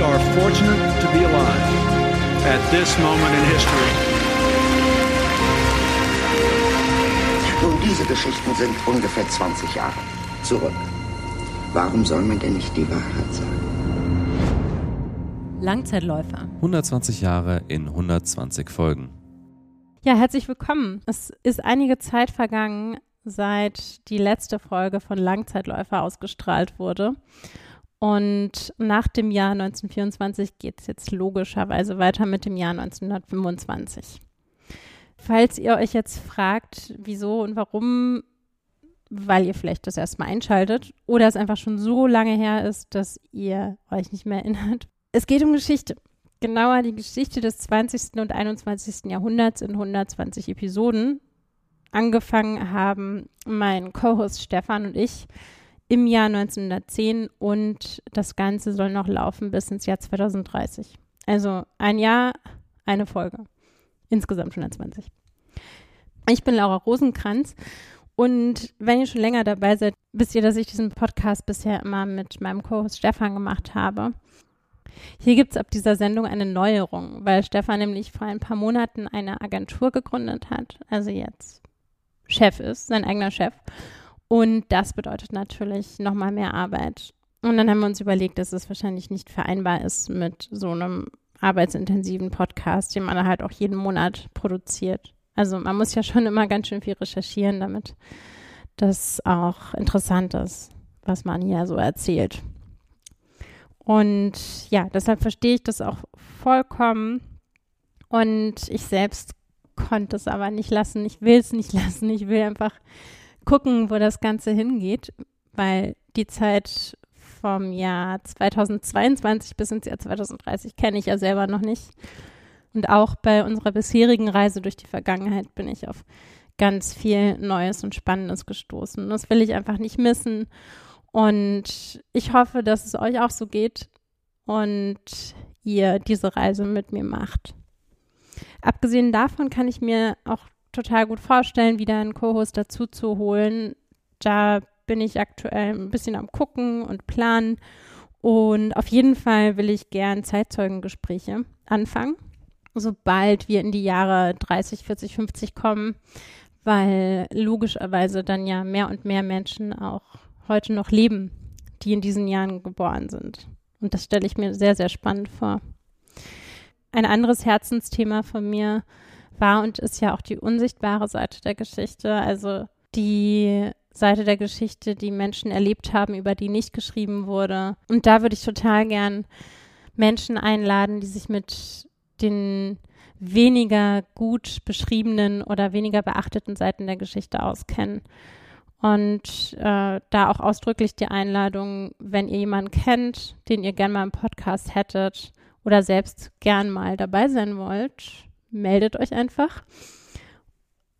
We are fortunate to be alive at this moment in history. Nun, diese Geschichten sind ungefähr 20 Jahre zurück. Warum soll man denn nicht die Wahrheit sagen? Langzeitläufer. 120 Jahre in 120 Folgen. Ja, herzlich willkommen. Es ist einige Zeit vergangen, seit die letzte Folge von Langzeitläufer ausgestrahlt wurde. Und nach dem Jahr 1924 geht es jetzt logischerweise weiter mit dem Jahr 1925. Falls ihr euch jetzt fragt, wieso und warum, weil ihr vielleicht das erstmal einschaltet oder es einfach schon so lange her ist, dass ihr euch nicht mehr erinnert. Es geht um Geschichte. Genauer die Geschichte des 20. und 21. Jahrhunderts in 120 Episoden. Angefangen haben mein Co-Host Stefan und ich im Jahr 1910 und das Ganze soll noch laufen bis ins Jahr 2030. Also ein Jahr, eine Folge. Insgesamt 120. Ich bin Laura Rosenkranz und wenn ihr schon länger dabei seid, wisst ihr, dass ich diesen Podcast bisher immer mit meinem Co-Host Stefan gemacht habe. Hier gibt es ab dieser Sendung eine Neuerung, weil Stefan nämlich vor ein paar Monaten eine Agentur gegründet hat, also jetzt Chef ist, sein eigener Chef und das bedeutet natürlich nochmal mehr Arbeit. Und dann haben wir uns überlegt, dass es wahrscheinlich nicht vereinbar ist mit so einem arbeitsintensiven Podcast, den man halt auch jeden Monat produziert. Also man muss ja schon immer ganz schön viel recherchieren, damit das auch interessant ist, was man hier so erzählt. Und ja, deshalb verstehe ich das auch vollkommen. Und ich selbst konnte es aber nicht lassen. Ich will es nicht lassen. Ich will einfach gucken, wo das Ganze hingeht, weil die Zeit vom Jahr 2022 bis ins Jahr 2030 kenne ich ja selber noch nicht. Und auch bei unserer bisherigen Reise durch die Vergangenheit bin ich auf ganz viel Neues und Spannendes gestoßen. Das will ich einfach nicht missen. Und ich hoffe, dass es euch auch so geht und ihr diese Reise mit mir macht. Abgesehen davon kann ich mir auch total gut vorstellen, wieder einen Co-Host dazu zu holen. Da bin ich aktuell ein bisschen am Gucken und planen. Und auf jeden Fall will ich gern Zeitzeugengespräche anfangen, sobald wir in die Jahre 30, 40, 50 kommen, weil logischerweise dann ja mehr und mehr Menschen auch heute noch leben, die in diesen Jahren geboren sind. Und das stelle ich mir sehr, sehr spannend vor. Ein anderes Herzensthema von mir war und ist ja auch die unsichtbare Seite der Geschichte, also die Seite der Geschichte, die Menschen erlebt haben, über die nicht geschrieben wurde. Und da würde ich total gern Menschen einladen, die sich mit den weniger gut beschriebenen oder weniger beachteten Seiten der Geschichte auskennen. Und äh, da auch ausdrücklich die Einladung, wenn ihr jemanden kennt, den ihr gern mal im Podcast hättet oder selbst gern mal dabei sein wollt, meldet euch einfach.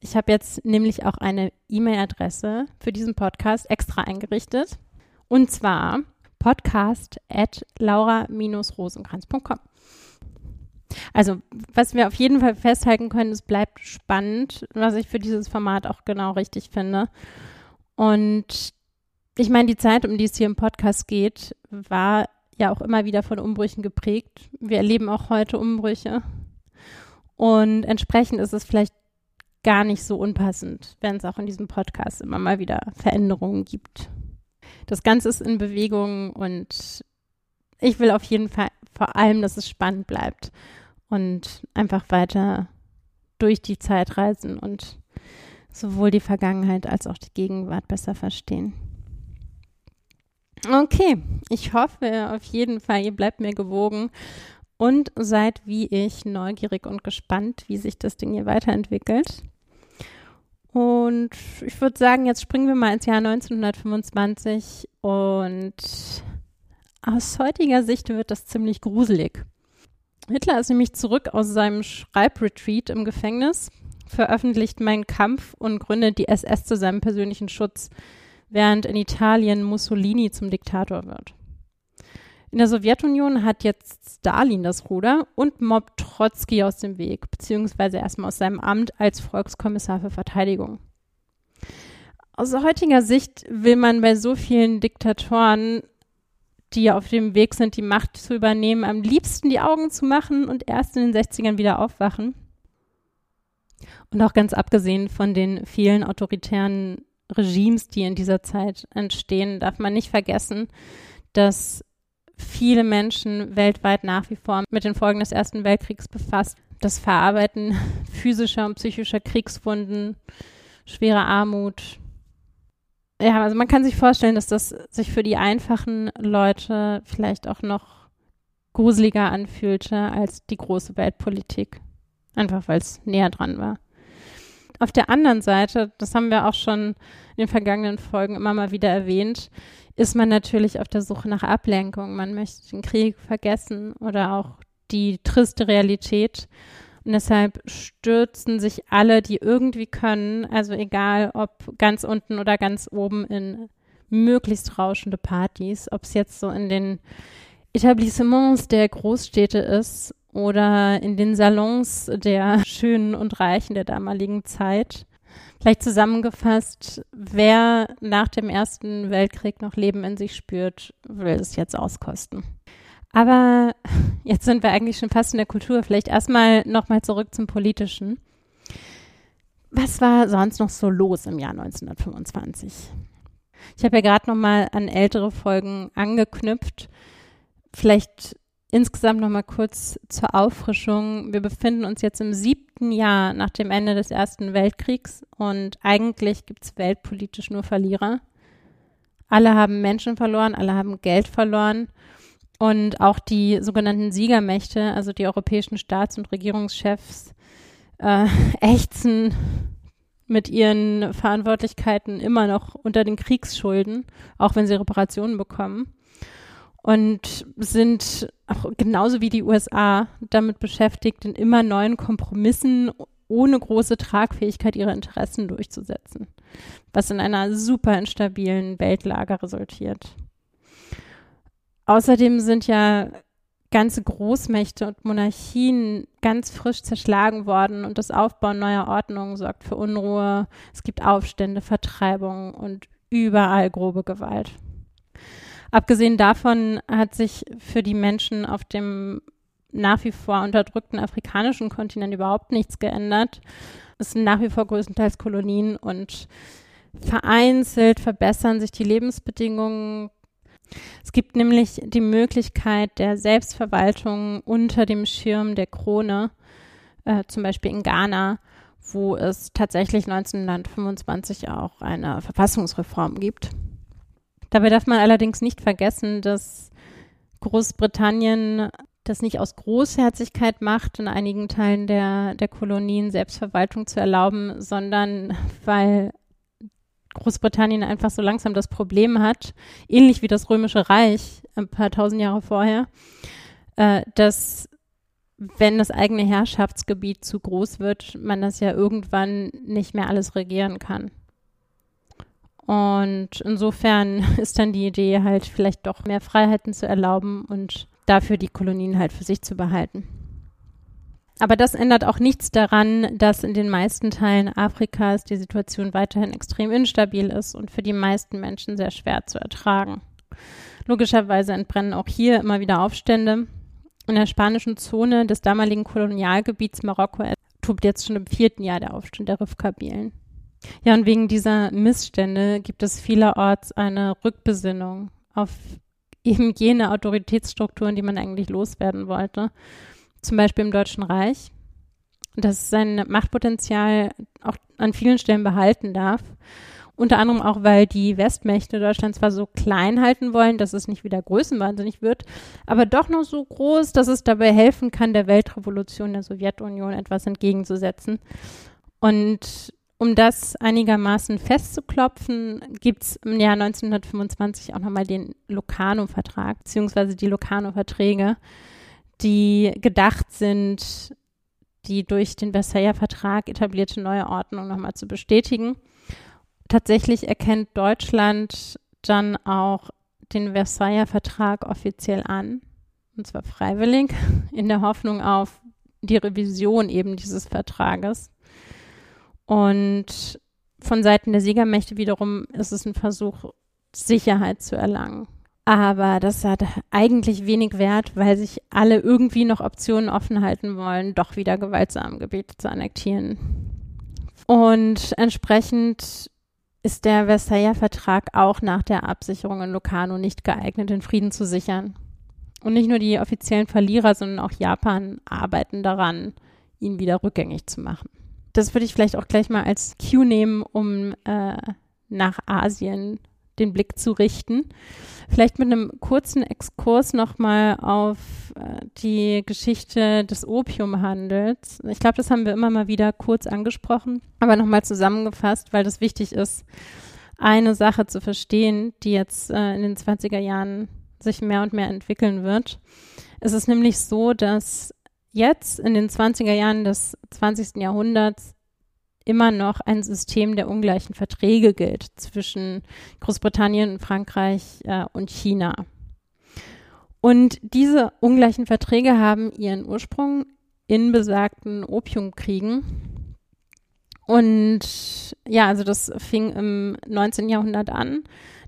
Ich habe jetzt nämlich auch eine E-Mail-Adresse für diesen Podcast extra eingerichtet. Und zwar podcast at laura-rosenkranz.com. Also, was wir auf jeden Fall festhalten können, es bleibt spannend, was ich für dieses Format auch genau richtig finde. Und ich meine, die Zeit, um die es hier im Podcast geht, war ja auch immer wieder von Umbrüchen geprägt. Wir erleben auch heute Umbrüche. Und entsprechend ist es vielleicht gar nicht so unpassend, wenn es auch in diesem Podcast immer mal wieder Veränderungen gibt. Das Ganze ist in Bewegung und ich will auf jeden Fall vor allem, dass es spannend bleibt und einfach weiter durch die Zeit reisen und sowohl die Vergangenheit als auch die Gegenwart besser verstehen. Okay, ich hoffe auf jeden Fall, ihr bleibt mir gewogen und seid wie ich neugierig und gespannt, wie sich das Ding hier weiterentwickelt. Und ich würde sagen, jetzt springen wir mal ins Jahr 1925 und Aus heutiger Sicht wird das ziemlich gruselig. Hitler ist nämlich zurück aus seinem Schreibretreat im Gefängnis, veröffentlicht Mein Kampf und gründet die SS zu seinem persönlichen Schutz, während in Italien Mussolini zum Diktator wird. In der Sowjetunion hat jetzt Stalin das Ruder und mobbt Trotzki aus dem Weg, beziehungsweise erstmal aus seinem Amt als Volkskommissar für Verteidigung. Aus heutiger Sicht will man bei so vielen Diktatoren, die auf dem Weg sind, die Macht zu übernehmen, am liebsten die Augen zu machen und erst in den 60ern wieder aufwachen. Und auch ganz abgesehen von den vielen autoritären Regimes, die in dieser Zeit entstehen, darf man nicht vergessen, dass viele Menschen weltweit nach wie vor mit den Folgen des Ersten Weltkriegs befasst. Das Verarbeiten physischer und psychischer Kriegswunden, schwere Armut. Ja, also man kann sich vorstellen, dass das sich für die einfachen Leute vielleicht auch noch gruseliger anfühlte als die große Weltpolitik. Einfach weil es näher dran war. Auf der anderen Seite, das haben wir auch schon in den vergangenen Folgen immer mal wieder erwähnt, ist man natürlich auf der Suche nach Ablenkung. Man möchte den Krieg vergessen oder auch die triste Realität. Und deshalb stürzen sich alle, die irgendwie können, also egal ob ganz unten oder ganz oben, in möglichst rauschende Partys, ob es jetzt so in den Etablissements der Großstädte ist oder in den Salons der Schönen und Reichen der damaligen Zeit. Vielleicht zusammengefasst, wer nach dem Ersten Weltkrieg noch Leben in sich spürt, will es jetzt auskosten. Aber jetzt sind wir eigentlich schon fast in der Kultur. Vielleicht erstmal nochmal zurück zum Politischen. Was war sonst noch so los im Jahr 1925? Ich habe ja gerade nochmal an ältere Folgen angeknüpft. Vielleicht Insgesamt nochmal kurz zur Auffrischung. Wir befinden uns jetzt im siebten Jahr nach dem Ende des Ersten Weltkriegs und eigentlich gibt es weltpolitisch nur Verlierer. Alle haben Menschen verloren, alle haben Geld verloren und auch die sogenannten Siegermächte, also die europäischen Staats- und Regierungschefs, äh, ächzen mit ihren Verantwortlichkeiten immer noch unter den Kriegsschulden, auch wenn sie Reparationen bekommen und sind auch genauso wie die USA damit beschäftigt, in immer neuen Kompromissen ohne große Tragfähigkeit ihre Interessen durchzusetzen, was in einer super instabilen Weltlage resultiert. Außerdem sind ja ganze Großmächte und Monarchien ganz frisch zerschlagen worden und das Aufbauen neuer Ordnungen sorgt für Unruhe. Es gibt Aufstände, Vertreibungen und überall grobe Gewalt. Abgesehen davon hat sich für die Menschen auf dem nach wie vor unterdrückten afrikanischen Kontinent überhaupt nichts geändert. Es sind nach wie vor größtenteils Kolonien und vereinzelt verbessern sich die Lebensbedingungen. Es gibt nämlich die Möglichkeit der Selbstverwaltung unter dem Schirm der Krone, äh, zum Beispiel in Ghana, wo es tatsächlich 1925 auch eine Verfassungsreform gibt. Dabei darf man allerdings nicht vergessen, dass Großbritannien das nicht aus Großherzigkeit macht, in einigen Teilen der, der Kolonien Selbstverwaltung zu erlauben, sondern weil Großbritannien einfach so langsam das Problem hat, ähnlich wie das Römische Reich ein paar tausend Jahre vorher, äh, dass wenn das eigene Herrschaftsgebiet zu groß wird, man das ja irgendwann nicht mehr alles regieren kann. Und insofern ist dann die Idee halt vielleicht doch mehr Freiheiten zu erlauben und dafür die Kolonien halt für sich zu behalten. Aber das ändert auch nichts daran, dass in den meisten Teilen Afrikas die Situation weiterhin extrem instabil ist und für die meisten Menschen sehr schwer zu ertragen. Logischerweise entbrennen auch hier immer wieder Aufstände. In der spanischen Zone des damaligen Kolonialgebiets Marokko tobt jetzt schon im vierten Jahr der Aufstand der Rifkabilen. Ja, und wegen dieser Missstände gibt es vielerorts eine Rückbesinnung auf eben jene Autoritätsstrukturen, die man eigentlich loswerden wollte. Zum Beispiel im Deutschen Reich, das sein Machtpotenzial auch an vielen Stellen behalten darf. Unter anderem auch, weil die Westmächte Deutschland zwar so klein halten wollen, dass es nicht wieder größenwahnsinnig wird, aber doch noch so groß, dass es dabei helfen kann, der Weltrevolution der Sowjetunion etwas entgegenzusetzen. Und um das einigermaßen festzuklopfen, gibt es im Jahr 1925 auch nochmal den Locarno-Vertrag, beziehungsweise die Locarno-Verträge, die gedacht sind, die durch den Versailler Vertrag etablierte neue Ordnung nochmal zu bestätigen. Tatsächlich erkennt Deutschland dann auch den Versailler Vertrag offiziell an, und zwar freiwillig, in der Hoffnung auf die Revision eben dieses Vertrages. Und von Seiten der Siegermächte wiederum ist es ein Versuch, Sicherheit zu erlangen. Aber das hat eigentlich wenig Wert, weil sich alle irgendwie noch Optionen offen halten wollen, doch wieder gewaltsam Gebiete zu annektieren. Und entsprechend ist der Versailler Vertrag auch nach der Absicherung in Locarno nicht geeignet, den Frieden zu sichern. Und nicht nur die offiziellen Verlierer, sondern auch Japan arbeiten daran, ihn wieder rückgängig zu machen das würde ich vielleicht auch gleich mal als Cue nehmen, um äh, nach Asien den Blick zu richten. Vielleicht mit einem kurzen Exkurs nochmal auf äh, die Geschichte des Opiumhandels. Ich glaube, das haben wir immer mal wieder kurz angesprochen, aber nochmal zusammengefasst, weil das wichtig ist, eine Sache zu verstehen, die jetzt äh, in den 20er Jahren sich mehr und mehr entwickeln wird. Es ist nämlich so, dass jetzt in den 20er Jahren des 20. Jahrhunderts immer noch ein System der ungleichen Verträge gilt zwischen Großbritannien, Frankreich äh, und China. Und diese ungleichen Verträge haben ihren Ursprung in besagten Opiumkriegen. Und ja, also das fing im 19. Jahrhundert an.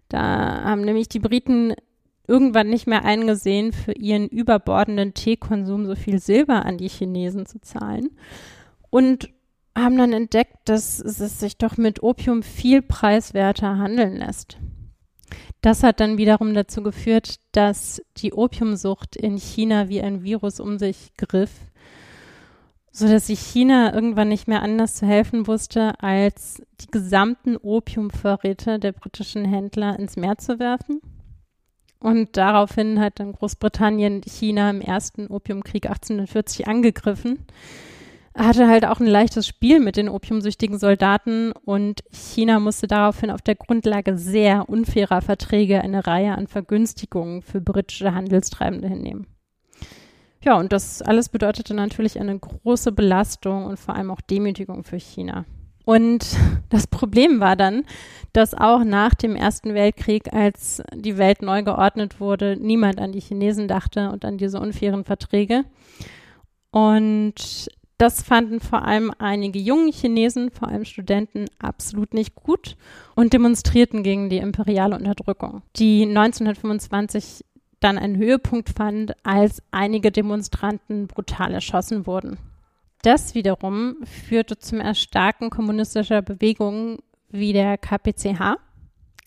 Da haben nämlich die Briten irgendwann nicht mehr eingesehen, für ihren überbordenden Teekonsum so viel Silber an die Chinesen zu zahlen. Und haben dann entdeckt, dass es sich doch mit Opium viel preiswerter handeln lässt. Das hat dann wiederum dazu geführt, dass die Opiumsucht in China wie ein Virus um sich griff, so dass sich China irgendwann nicht mehr anders zu helfen wusste, als die gesamten Opiumvorräte der britischen Händler ins Meer zu werfen und daraufhin hat dann Großbritannien China im ersten Opiumkrieg 1840 angegriffen. Hatte halt auch ein leichtes Spiel mit den opiumsüchtigen Soldaten und China musste daraufhin auf der Grundlage sehr unfairer Verträge eine Reihe an Vergünstigungen für britische Handelstreibende hinnehmen. Ja, und das alles bedeutete natürlich eine große Belastung und vor allem auch Demütigung für China. Und das Problem war dann, dass auch nach dem Ersten Weltkrieg, als die Welt neu geordnet wurde, niemand an die Chinesen dachte und an diese unfairen Verträge. Und das fanden vor allem einige junge Chinesen, vor allem Studenten, absolut nicht gut und demonstrierten gegen die imperiale Unterdrückung, die 1925 dann einen Höhepunkt fand, als einige Demonstranten brutal erschossen wurden. Das wiederum führte zum Erstarken kommunistischer Bewegungen wie der KPCH,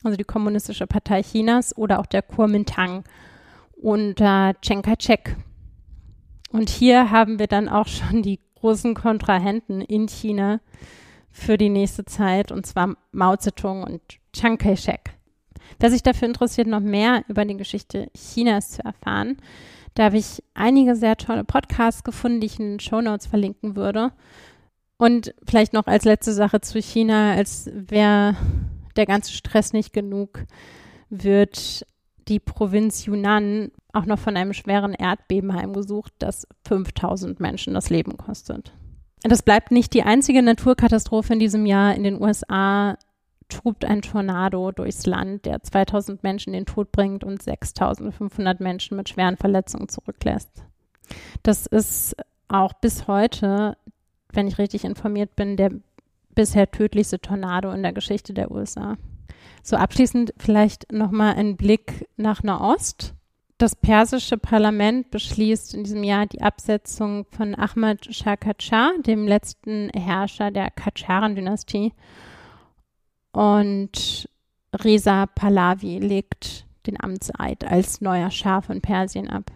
also die Kommunistische Partei Chinas, oder auch der Kuomintang unter Chiang Kai-shek. Und hier haben wir dann auch schon die großen Kontrahenten in China für die nächste Zeit, und zwar Mao Zedong und Chiang Kai-shek. Wer sich dafür interessiert, noch mehr über die Geschichte Chinas zu erfahren, da habe ich einige sehr tolle Podcasts gefunden, die ich in den Show Notes verlinken würde. Und vielleicht noch als letzte Sache zu China, als wäre der ganze Stress nicht genug, wird die Provinz Yunnan auch noch von einem schweren Erdbeben heimgesucht, das 5000 Menschen das Leben kostet. Das bleibt nicht die einzige Naturkatastrophe in diesem Jahr in den USA tobt ein Tornado durchs Land, der 2000 Menschen den Tod bringt und 6500 Menschen mit schweren Verletzungen zurücklässt. Das ist auch bis heute, wenn ich richtig informiert bin, der bisher tödlichste Tornado in der Geschichte der USA. So abschließend vielleicht nochmal ein Blick nach Nahost. Das persische Parlament beschließt in diesem Jahr die Absetzung von Ahmad Shah Qajar, dem letzten Herrscher der Qajaren-Dynastie und Reza Pahlavi legt den Amtseid als neuer Schah von Persien ab.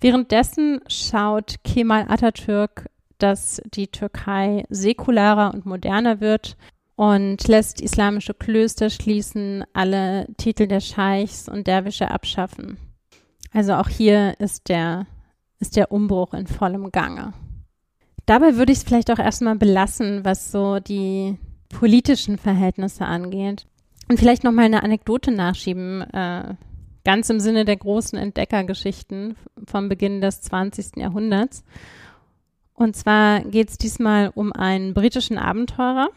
Währenddessen schaut Kemal Atatürk, dass die Türkei säkularer und moderner wird und lässt islamische Klöster schließen, alle Titel der Scheichs und Derwische abschaffen. Also auch hier ist der, ist der Umbruch in vollem Gange. Dabei würde ich es vielleicht auch erstmal belassen, was so die politischen Verhältnisse angeht. Und vielleicht nochmal eine Anekdote nachschieben, äh, ganz im Sinne der großen Entdeckergeschichten vom Beginn des 20. Jahrhunderts. Und zwar geht es diesmal um einen britischen Abenteurer,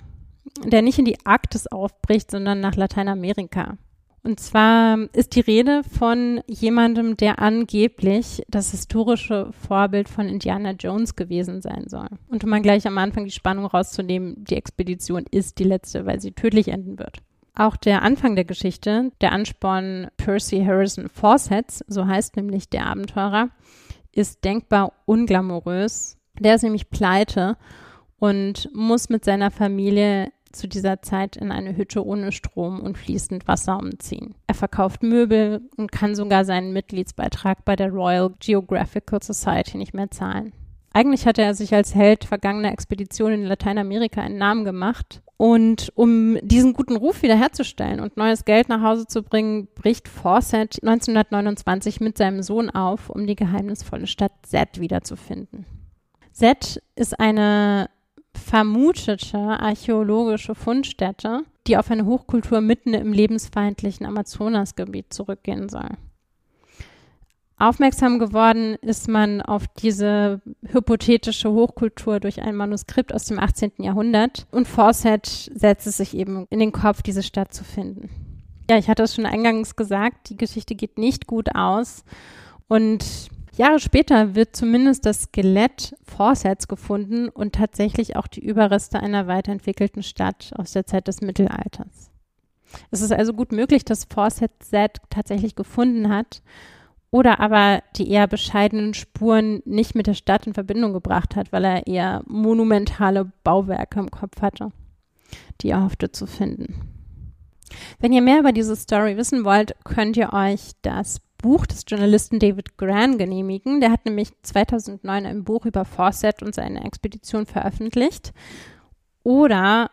der nicht in die Arktis aufbricht, sondern nach Lateinamerika. Und zwar ist die Rede von jemandem, der angeblich das historische Vorbild von Indiana Jones gewesen sein soll. Und um mal gleich am Anfang die Spannung rauszunehmen, die Expedition ist die letzte, weil sie tödlich enden wird. Auch der Anfang der Geschichte, der Ansporn Percy Harrison Fawcett, so heißt nämlich der Abenteurer, ist denkbar unglamourös. Der ist nämlich pleite und muss mit seiner Familie zu dieser Zeit in eine Hütte ohne Strom und fließend Wasser umziehen. Er verkauft Möbel und kann sogar seinen Mitgliedsbeitrag bei der Royal Geographical Society nicht mehr zahlen. Eigentlich hatte er sich als Held vergangener Expeditionen in Lateinamerika einen Namen gemacht. Und um diesen guten Ruf wiederherzustellen und neues Geld nach Hause zu bringen, bricht Fawcett 1929 mit seinem Sohn auf, um die geheimnisvolle Stadt Z wiederzufinden. Z ist eine vermutete archäologische Fundstätte, die auf eine Hochkultur mitten im lebensfeindlichen Amazonasgebiet zurückgehen soll. Aufmerksam geworden ist man auf diese hypothetische Hochkultur durch ein Manuskript aus dem 18. Jahrhundert und Fawcett setzt es sich eben in den Kopf, diese Stadt zu finden. Ja, ich hatte es schon eingangs gesagt, die Geschichte geht nicht gut aus und Jahre später wird zumindest das Skelett Fawcett's gefunden und tatsächlich auch die Überreste einer weiterentwickelten Stadt aus der Zeit des Mittelalters. Es ist also gut möglich, dass Fawcett Z tatsächlich gefunden hat oder aber die eher bescheidenen Spuren nicht mit der Stadt in Verbindung gebracht hat, weil er eher monumentale Bauwerke im Kopf hatte, die er hoffte zu finden. Wenn ihr mehr über diese Story wissen wollt, könnt ihr euch das Buch des Journalisten David Gran genehmigen. Der hat nämlich 2009 ein Buch über Fawcett und seine Expedition veröffentlicht. Oder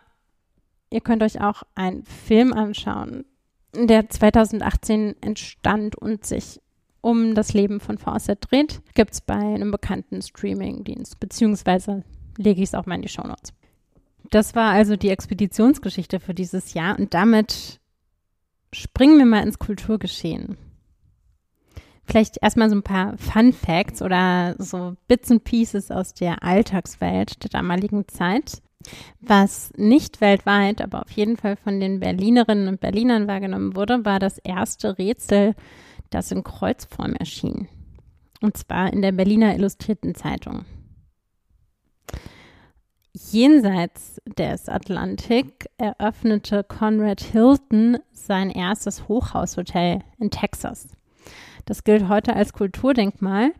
ihr könnt euch auch einen Film anschauen, der 2018 entstand und sich um das Leben von Fawcett dreht. Gibt es bei einem bekannten Streaming-Dienst, beziehungsweise lege ich es auch mal in die Shownotes. Das war also die Expeditionsgeschichte für dieses Jahr und damit springen wir mal ins Kulturgeschehen. Vielleicht erstmal so ein paar Fun Facts oder so Bits and Pieces aus der Alltagswelt der damaligen Zeit. Was nicht weltweit, aber auf jeden Fall von den Berlinerinnen und Berlinern wahrgenommen wurde, war das erste Rätsel, das in Kreuzform erschien. Und zwar in der Berliner Illustrierten Zeitung. Jenseits des Atlantik eröffnete Conrad Hilton sein erstes Hochhaushotel in Texas. Das gilt heute als Kulturdenkmal.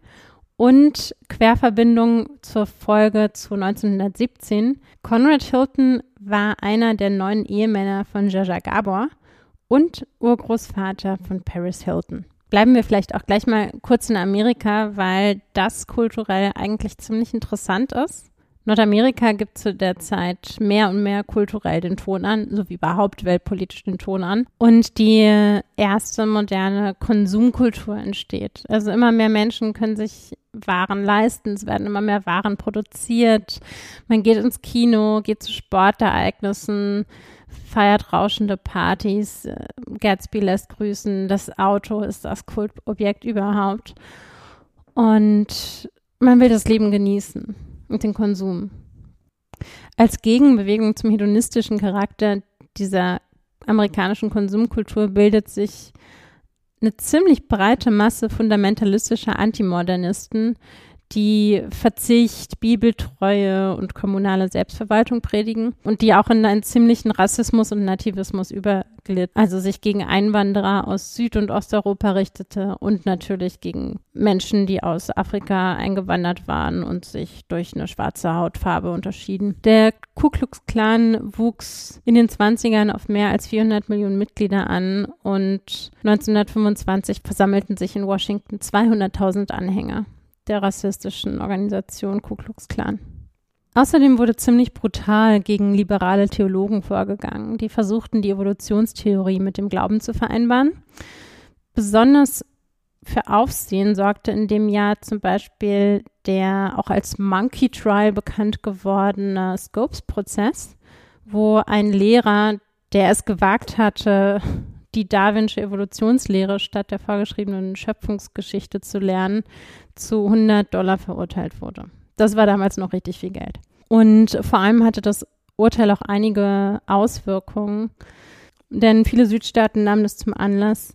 Und Querverbindung zur Folge zu 1917. Conrad Hilton war einer der neun Ehemänner von Jaja Gabor und Urgroßvater von Paris Hilton. Bleiben wir vielleicht auch gleich mal kurz in Amerika, weil das kulturell eigentlich ziemlich interessant ist. Nordamerika gibt zu der Zeit mehr und mehr kulturell den Ton an, so wie überhaupt weltpolitisch den Ton an. Und die erste moderne Konsumkultur entsteht. Also immer mehr Menschen können sich Waren leisten, es werden immer mehr Waren produziert. Man geht ins Kino, geht zu Sportereignissen, feiert rauschende Partys. Gatsby lässt grüßen, das Auto ist das Kultobjekt überhaupt. Und man will das Leben genießen und den Konsum. Als Gegenbewegung zum hedonistischen Charakter dieser amerikanischen Konsumkultur bildet sich eine ziemlich breite Masse fundamentalistischer Antimodernisten, die Verzicht, Bibeltreue und kommunale Selbstverwaltung predigen und die auch in einen ziemlichen Rassismus und Nativismus überglitt, also sich gegen Einwanderer aus Süd- und Osteuropa richtete und natürlich gegen Menschen, die aus Afrika eingewandert waren und sich durch eine schwarze Hautfarbe unterschieden. Der Ku Klux Klan wuchs in den 20ern auf mehr als 400 Millionen Mitglieder an und 1925 versammelten sich in Washington 200.000 Anhänger der rassistischen Organisation Ku Klux Klan. Außerdem wurde ziemlich brutal gegen liberale Theologen vorgegangen, die versuchten, die Evolutionstheorie mit dem Glauben zu vereinbaren. Besonders für Aufsehen sorgte in dem Jahr zum Beispiel der auch als Monkey Trial bekannt gewordene Scopes-Prozess, wo ein Lehrer, der es gewagt hatte, die Darwinsche Evolutionslehre statt der vorgeschriebenen Schöpfungsgeschichte zu lernen, zu 100 Dollar verurteilt wurde. Das war damals noch richtig viel Geld. Und vor allem hatte das Urteil auch einige Auswirkungen, denn viele Südstaaten nahmen es zum Anlass,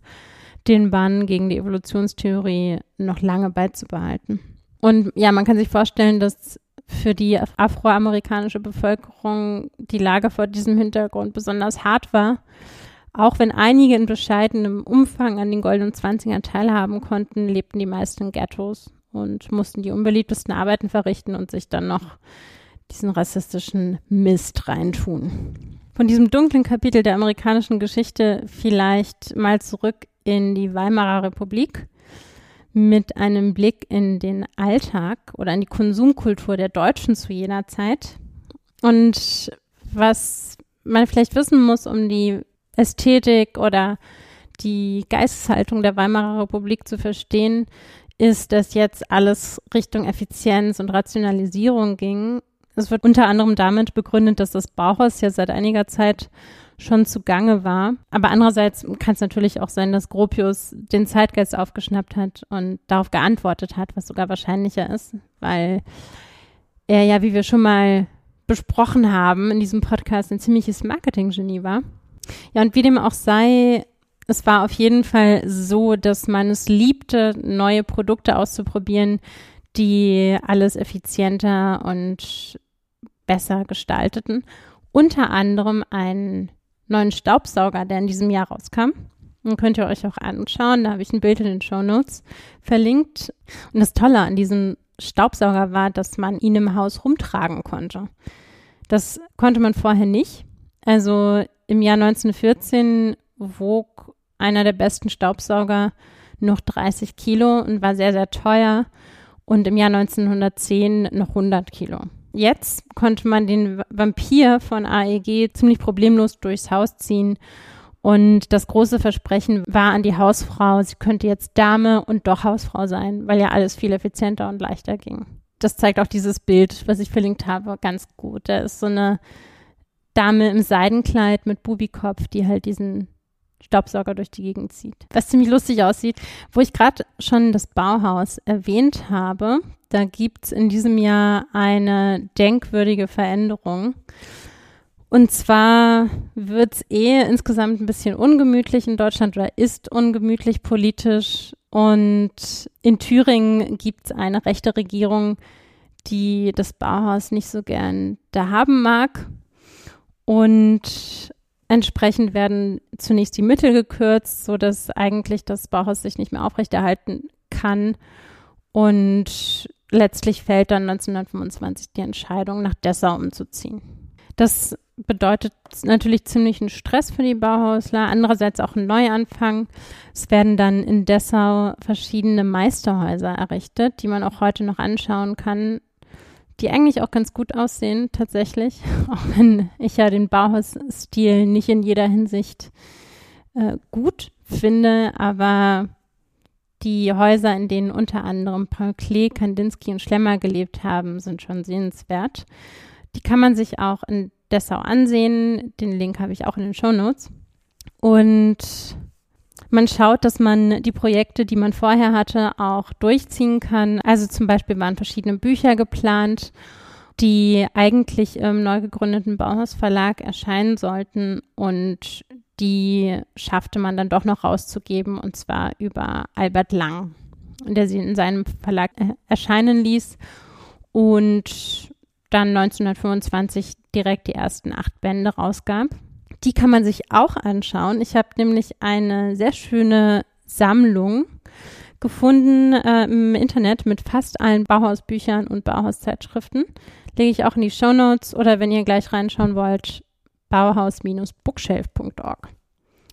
den Bann gegen die Evolutionstheorie noch lange beizubehalten. Und ja, man kann sich vorstellen, dass für die afroamerikanische Bevölkerung die Lage vor diesem Hintergrund besonders hart war. Auch wenn einige in bescheidenem Umfang an den goldenen Zwanzigern teilhaben konnten, lebten die meisten in Ghettos und mussten die unbeliebtesten Arbeiten verrichten und sich dann noch diesen rassistischen Mist reintun. Von diesem dunklen Kapitel der amerikanischen Geschichte vielleicht mal zurück in die Weimarer Republik mit einem Blick in den Alltag oder in die Konsumkultur der Deutschen zu jener Zeit. Und was man vielleicht wissen muss, um die Ästhetik oder die Geisteshaltung der Weimarer Republik zu verstehen, ist, dass jetzt alles Richtung Effizienz und Rationalisierung ging. Es wird unter anderem damit begründet, dass das Bauhaus ja seit einiger Zeit schon zugange war. Aber andererseits kann es natürlich auch sein, dass Gropius den Zeitgeist aufgeschnappt hat und darauf geantwortet hat, was sogar wahrscheinlicher ist, weil er ja, wie wir schon mal besprochen haben in diesem Podcast, ein ziemliches Marketing-Genie war. Ja, und wie dem auch sei, es war auf jeden Fall so, dass man es liebte, neue Produkte auszuprobieren, die alles effizienter und besser gestalteten. Unter anderem einen neuen Staubsauger, der in diesem Jahr rauskam. Den könnt ihr euch auch anschauen. Da habe ich ein Bild in den Show Notes verlinkt. Und das Tolle an diesem Staubsauger war, dass man ihn im Haus rumtragen konnte. Das konnte man vorher nicht. Also im Jahr 1914 wog einer der besten Staubsauger noch 30 Kilo und war sehr, sehr teuer. Und im Jahr 1910 noch 100 Kilo. Jetzt konnte man den Vampir von AEG ziemlich problemlos durchs Haus ziehen. Und das große Versprechen war an die Hausfrau, sie könnte jetzt Dame und doch Hausfrau sein, weil ja alles viel effizienter und leichter ging. Das zeigt auch dieses Bild, was ich verlinkt habe, ganz gut. Da ist so eine Dame im Seidenkleid mit Bubikopf, die halt diesen Staubsauger durch die Gegend zieht. Was ziemlich lustig aussieht, wo ich gerade schon das Bauhaus erwähnt habe, da gibt es in diesem Jahr eine denkwürdige Veränderung. Und zwar wird es eh insgesamt ein bisschen ungemütlich in Deutschland oder ist ungemütlich politisch. Und in Thüringen gibt es eine rechte Regierung, die das Bauhaus nicht so gern da haben mag. Und Entsprechend werden zunächst die Mittel gekürzt, sodass eigentlich das Bauhaus sich nicht mehr aufrechterhalten kann. Und letztlich fällt dann 1925 die Entscheidung, nach Dessau umzuziehen. Das bedeutet natürlich ziemlichen Stress für die Bauhausler, andererseits auch einen Neuanfang. Es werden dann in Dessau verschiedene Meisterhäuser errichtet, die man auch heute noch anschauen kann die eigentlich auch ganz gut aussehen, tatsächlich. Auch wenn ich ja den Bauhausstil nicht in jeder Hinsicht äh, gut finde, aber die Häuser, in denen unter anderem Paul Klee, Kandinsky und Schlemmer gelebt haben, sind schon sehenswert. Die kann man sich auch in Dessau ansehen. Den Link habe ich auch in den Show Notes. Und man schaut, dass man die Projekte, die man vorher hatte, auch durchziehen kann. Also zum Beispiel waren verschiedene Bücher geplant, die eigentlich im neu gegründeten Bauhausverlag erscheinen sollten und die schaffte man dann doch noch rauszugeben und zwar über Albert Lang, der sie in seinem Verlag äh, erscheinen ließ und dann 1925 direkt die ersten acht Bände rausgab. Die kann man sich auch anschauen. Ich habe nämlich eine sehr schöne Sammlung gefunden äh, im Internet mit fast allen Bauhausbüchern und Bauhauszeitschriften. Lege ich auch in die Show Notes oder wenn ihr gleich reinschauen wollt, bauhaus-bookshelf.org.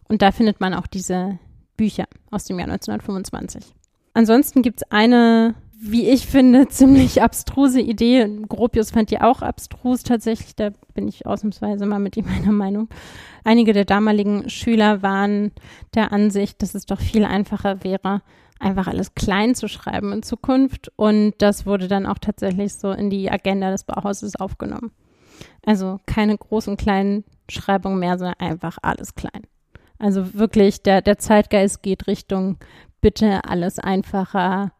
Und da findet man auch diese Bücher aus dem Jahr 1925. Ansonsten gibt es eine wie ich finde, ziemlich abstruse Idee. Gropius fand die auch abstrus tatsächlich. Da bin ich ausnahmsweise mal mit ihm einer Meinung. Einige der damaligen Schüler waren der Ansicht, dass es doch viel einfacher wäre, einfach alles klein zu schreiben in Zukunft. Und das wurde dann auch tatsächlich so in die Agenda des Bauhauses aufgenommen. Also keine großen kleinen Schreibungen mehr, sondern einfach alles klein. Also wirklich, der, der Zeitgeist geht Richtung bitte alles einfacher,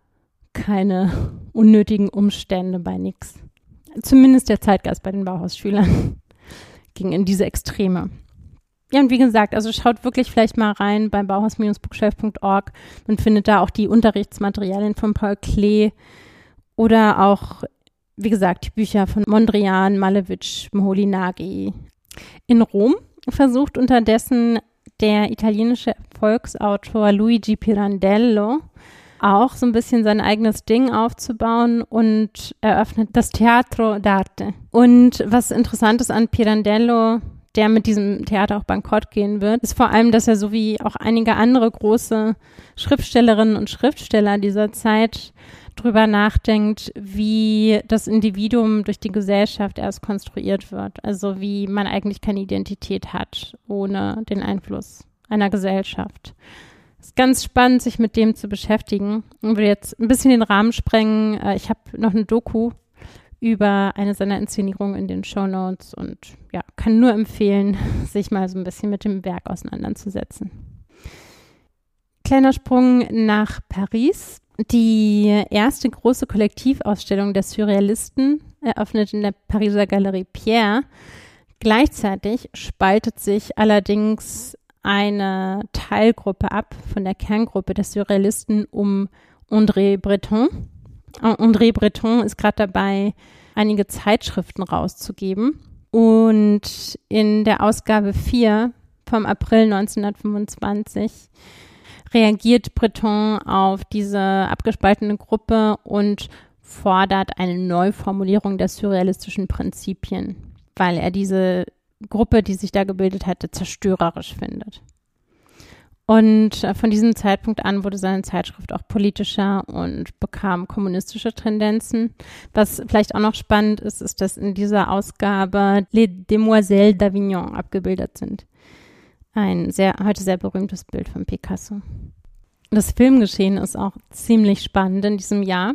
keine unnötigen Umstände bei nichts. Zumindest der Zeitgeist bei den Bauhausschülern ging in diese Extreme. Ja, und wie gesagt, also schaut wirklich vielleicht mal rein beim Bauhaus-bookshelf.org. Man findet da auch die Unterrichtsmaterialien von Paul Klee oder auch, wie gesagt, die Bücher von Mondrian, Malevich, Moholy-Nagy. In Rom versucht unterdessen der italienische Volksautor Luigi Pirandello auch so ein bisschen sein eigenes Ding aufzubauen und eröffnet das Teatro d'Arte. Und was interessant ist an Pirandello, der mit diesem Theater auch bankrott gehen wird, ist vor allem, dass er so wie auch einige andere große Schriftstellerinnen und Schriftsteller dieser Zeit drüber nachdenkt, wie das Individuum durch die Gesellschaft erst konstruiert wird. Also wie man eigentlich keine Identität hat ohne den Einfluss einer Gesellschaft. Ganz spannend, sich mit dem zu beschäftigen. Ich würde jetzt ein bisschen den Rahmen sprengen. Äh, ich habe noch eine Doku über eine seiner Inszenierungen in den Show Notes und ja, kann nur empfehlen, sich mal so ein bisschen mit dem Werk auseinanderzusetzen. Kleiner Sprung nach Paris. Die erste große Kollektivausstellung der Surrealisten eröffnet in der Pariser Galerie Pierre. Gleichzeitig spaltet sich allerdings eine Teilgruppe ab von der Kerngruppe der Surrealisten um André Breton. André Breton ist gerade dabei, einige Zeitschriften rauszugeben. Und in der Ausgabe 4 vom April 1925 reagiert Breton auf diese abgespaltene Gruppe und fordert eine Neuformulierung der surrealistischen Prinzipien, weil er diese Gruppe, die sich da gebildet hatte, zerstörerisch findet. Und äh, von diesem Zeitpunkt an wurde seine Zeitschrift auch politischer und bekam kommunistische Tendenzen. Was vielleicht auch noch spannend ist, ist, dass in dieser Ausgabe Les Demoiselles d'Avignon abgebildet sind. Ein sehr, heute sehr berühmtes Bild von Picasso. Das Filmgeschehen ist auch ziemlich spannend in diesem Jahr.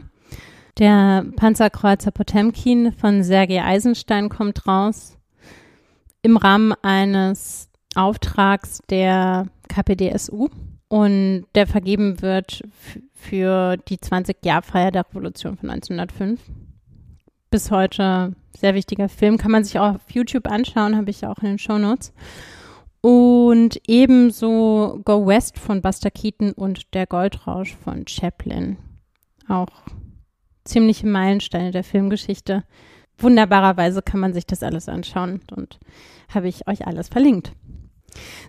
Der Panzerkreuzer Potemkin von Sergei Eisenstein kommt raus im Rahmen eines Auftrags der KPDSU und der vergeben wird für die 20-Jahr-Feier der Revolution von 1905. Bis heute sehr wichtiger Film, kann man sich auch auf YouTube anschauen, habe ich auch in den Show Notes. Und ebenso Go West von Buster Keaton und Der Goldrausch von Chaplin. Auch ziemliche Meilensteine der Filmgeschichte. Wunderbarerweise kann man sich das alles anschauen und habe ich euch alles verlinkt.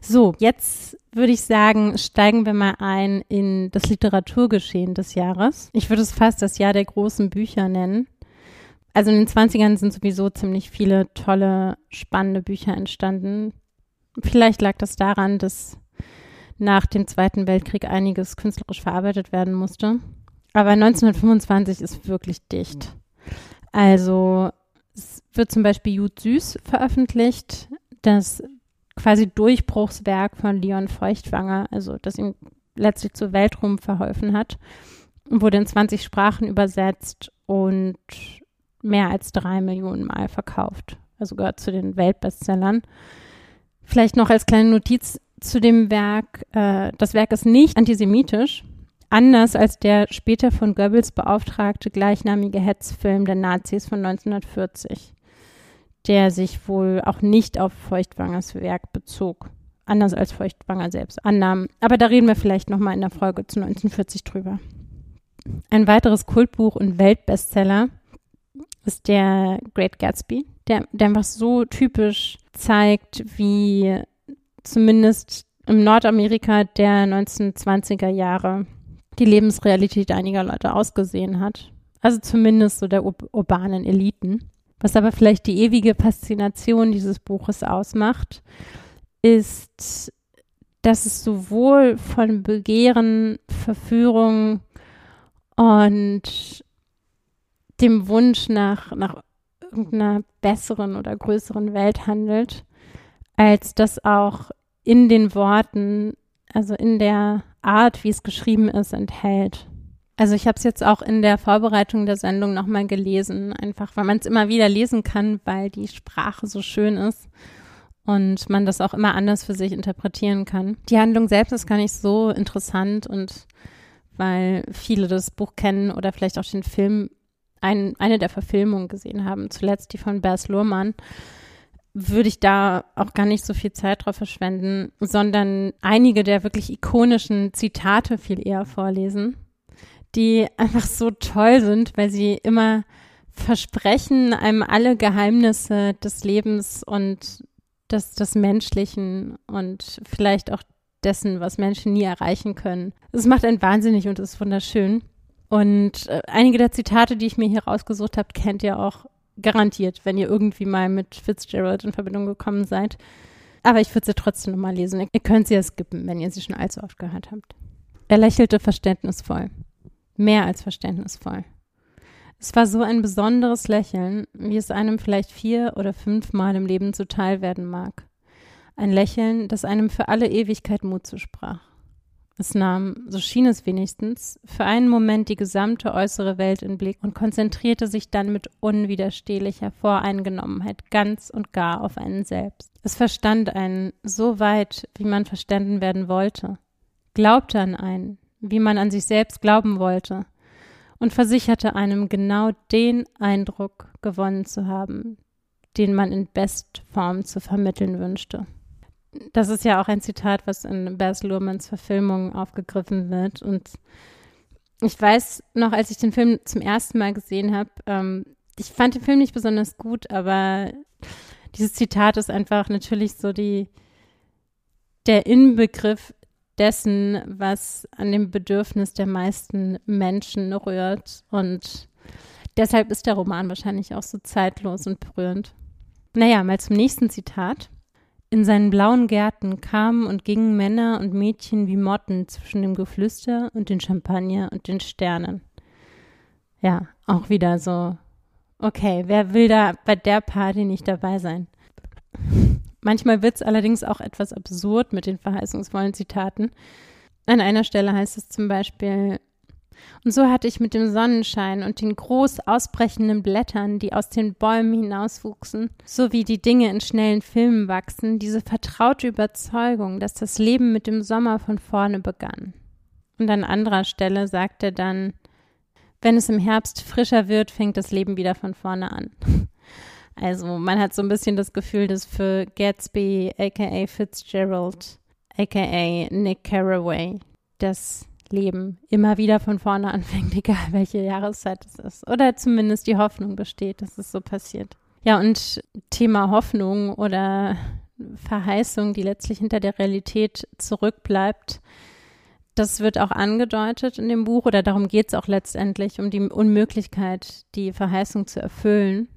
So, jetzt würde ich sagen, steigen wir mal ein in das Literaturgeschehen des Jahres. Ich würde es fast das Jahr der großen Bücher nennen. Also in den 20ern sind sowieso ziemlich viele tolle, spannende Bücher entstanden, Vielleicht lag das daran, dass nach dem Zweiten Weltkrieg einiges künstlerisch verarbeitet werden musste. Aber 1925 ist wirklich dicht. Also es wird zum Beispiel Jud Süß veröffentlicht, das quasi Durchbruchswerk von Leon Feuchtwanger, also das ihm letztlich zur Weltruhm verholfen hat, wurde in 20 Sprachen übersetzt und mehr als drei Millionen Mal verkauft. Also gehört zu den Weltbestsellern. Vielleicht noch als kleine Notiz zu dem Werk. Äh, das Werk ist nicht antisemitisch, anders als der später von Goebbels beauftragte gleichnamige Hetzfilm der Nazis von 1940, der sich wohl auch nicht auf Feuchtwangers Werk bezog. Anders als Feuchtwanger selbst annahm. Aber da reden wir vielleicht nochmal in der Folge zu 1940 drüber. Ein weiteres Kultbuch und Weltbestseller ist der Great Gatsby, der, der einfach so typisch zeigt, wie zumindest im Nordamerika der 1920er Jahre die Lebensrealität einiger Leute ausgesehen hat. Also zumindest so der ur urbanen Eliten. Was aber vielleicht die ewige Faszination dieses Buches ausmacht, ist, dass es sowohl von Begehren, Verführung und dem Wunsch nach, nach irgendeiner besseren oder größeren Welt handelt, als dass auch in den Worten, also in der Art, wie es geschrieben ist, enthält. Also ich habe es jetzt auch in der Vorbereitung der Sendung nochmal gelesen, einfach weil man es immer wieder lesen kann, weil die Sprache so schön ist und man das auch immer anders für sich interpretieren kann. Die Handlung selbst ist gar nicht so interessant und weil viele das Buch kennen oder vielleicht auch den Film, ein, eine der Verfilmungen gesehen haben, zuletzt die von Baz Luhrmann, würde ich da auch gar nicht so viel Zeit drauf verschwenden, sondern einige der wirklich ikonischen Zitate viel eher vorlesen, die einfach so toll sind, weil sie immer versprechen einem alle Geheimnisse des Lebens und des, des Menschlichen und vielleicht auch dessen, was Menschen nie erreichen können. Es macht einen wahnsinnig und ist wunderschön. Und äh, einige der Zitate, die ich mir hier rausgesucht habe, kennt ihr auch garantiert, wenn ihr irgendwie mal mit Fitzgerald in Verbindung gekommen seid. Aber ich würde sie trotzdem nochmal lesen. Ihr könnt sie ja skippen, wenn ihr sie schon allzu oft gehört habt. Er lächelte verständnisvoll. Mehr als verständnisvoll. Es war so ein besonderes Lächeln, wie es einem vielleicht vier oder fünfmal im Leben zuteil werden mag. Ein Lächeln, das einem für alle Ewigkeit Mut zusprach. Es nahm, so schien es wenigstens, für einen Moment die gesamte äußere Welt in Blick und konzentrierte sich dann mit unwiderstehlicher Voreingenommenheit ganz und gar auf einen selbst. Es verstand einen so weit, wie man verstanden werden wollte, glaubte an einen, wie man an sich selbst glauben wollte, und versicherte einem genau den Eindruck gewonnen zu haben, den man in Bestform zu vermitteln wünschte das ist ja auch ein Zitat, was in Baz Luhrmanns Verfilmung aufgegriffen wird. Und ich weiß noch, als ich den Film zum ersten Mal gesehen habe, ähm, ich fand den Film nicht besonders gut, aber dieses Zitat ist einfach natürlich so die, der Inbegriff dessen, was an dem Bedürfnis der meisten Menschen rührt. Und deshalb ist der Roman wahrscheinlich auch so zeitlos und berührend. Naja, mal zum nächsten Zitat. In seinen blauen Gärten kamen und gingen Männer und Mädchen wie Motten zwischen dem Geflüster und den Champagner und den Sternen. Ja, auch wieder so. Okay, wer will da bei der Party nicht dabei sein? Manchmal wird es allerdings auch etwas absurd mit den verheißungsvollen Zitaten. An einer Stelle heißt es zum Beispiel, und so hatte ich mit dem Sonnenschein und den groß ausbrechenden Blättern, die aus den Bäumen hinauswuchsen, sowie die Dinge in schnellen Filmen wachsen, diese vertraute Überzeugung, dass das Leben mit dem Sommer von vorne begann. Und an anderer Stelle sagt er dann, wenn es im Herbst frischer wird, fängt das Leben wieder von vorne an. Also man hat so ein bisschen das Gefühl, dass für Gatsby, aka Fitzgerald, aka Nick Carraway, das Leben immer wieder von vorne anfängt, egal welche Jahreszeit es ist. Oder zumindest die Hoffnung besteht, dass es so passiert. Ja, und Thema Hoffnung oder Verheißung, die letztlich hinter der Realität zurückbleibt, das wird auch angedeutet in dem Buch oder darum geht es auch letztendlich, um die Unmöglichkeit, die Verheißung zu erfüllen.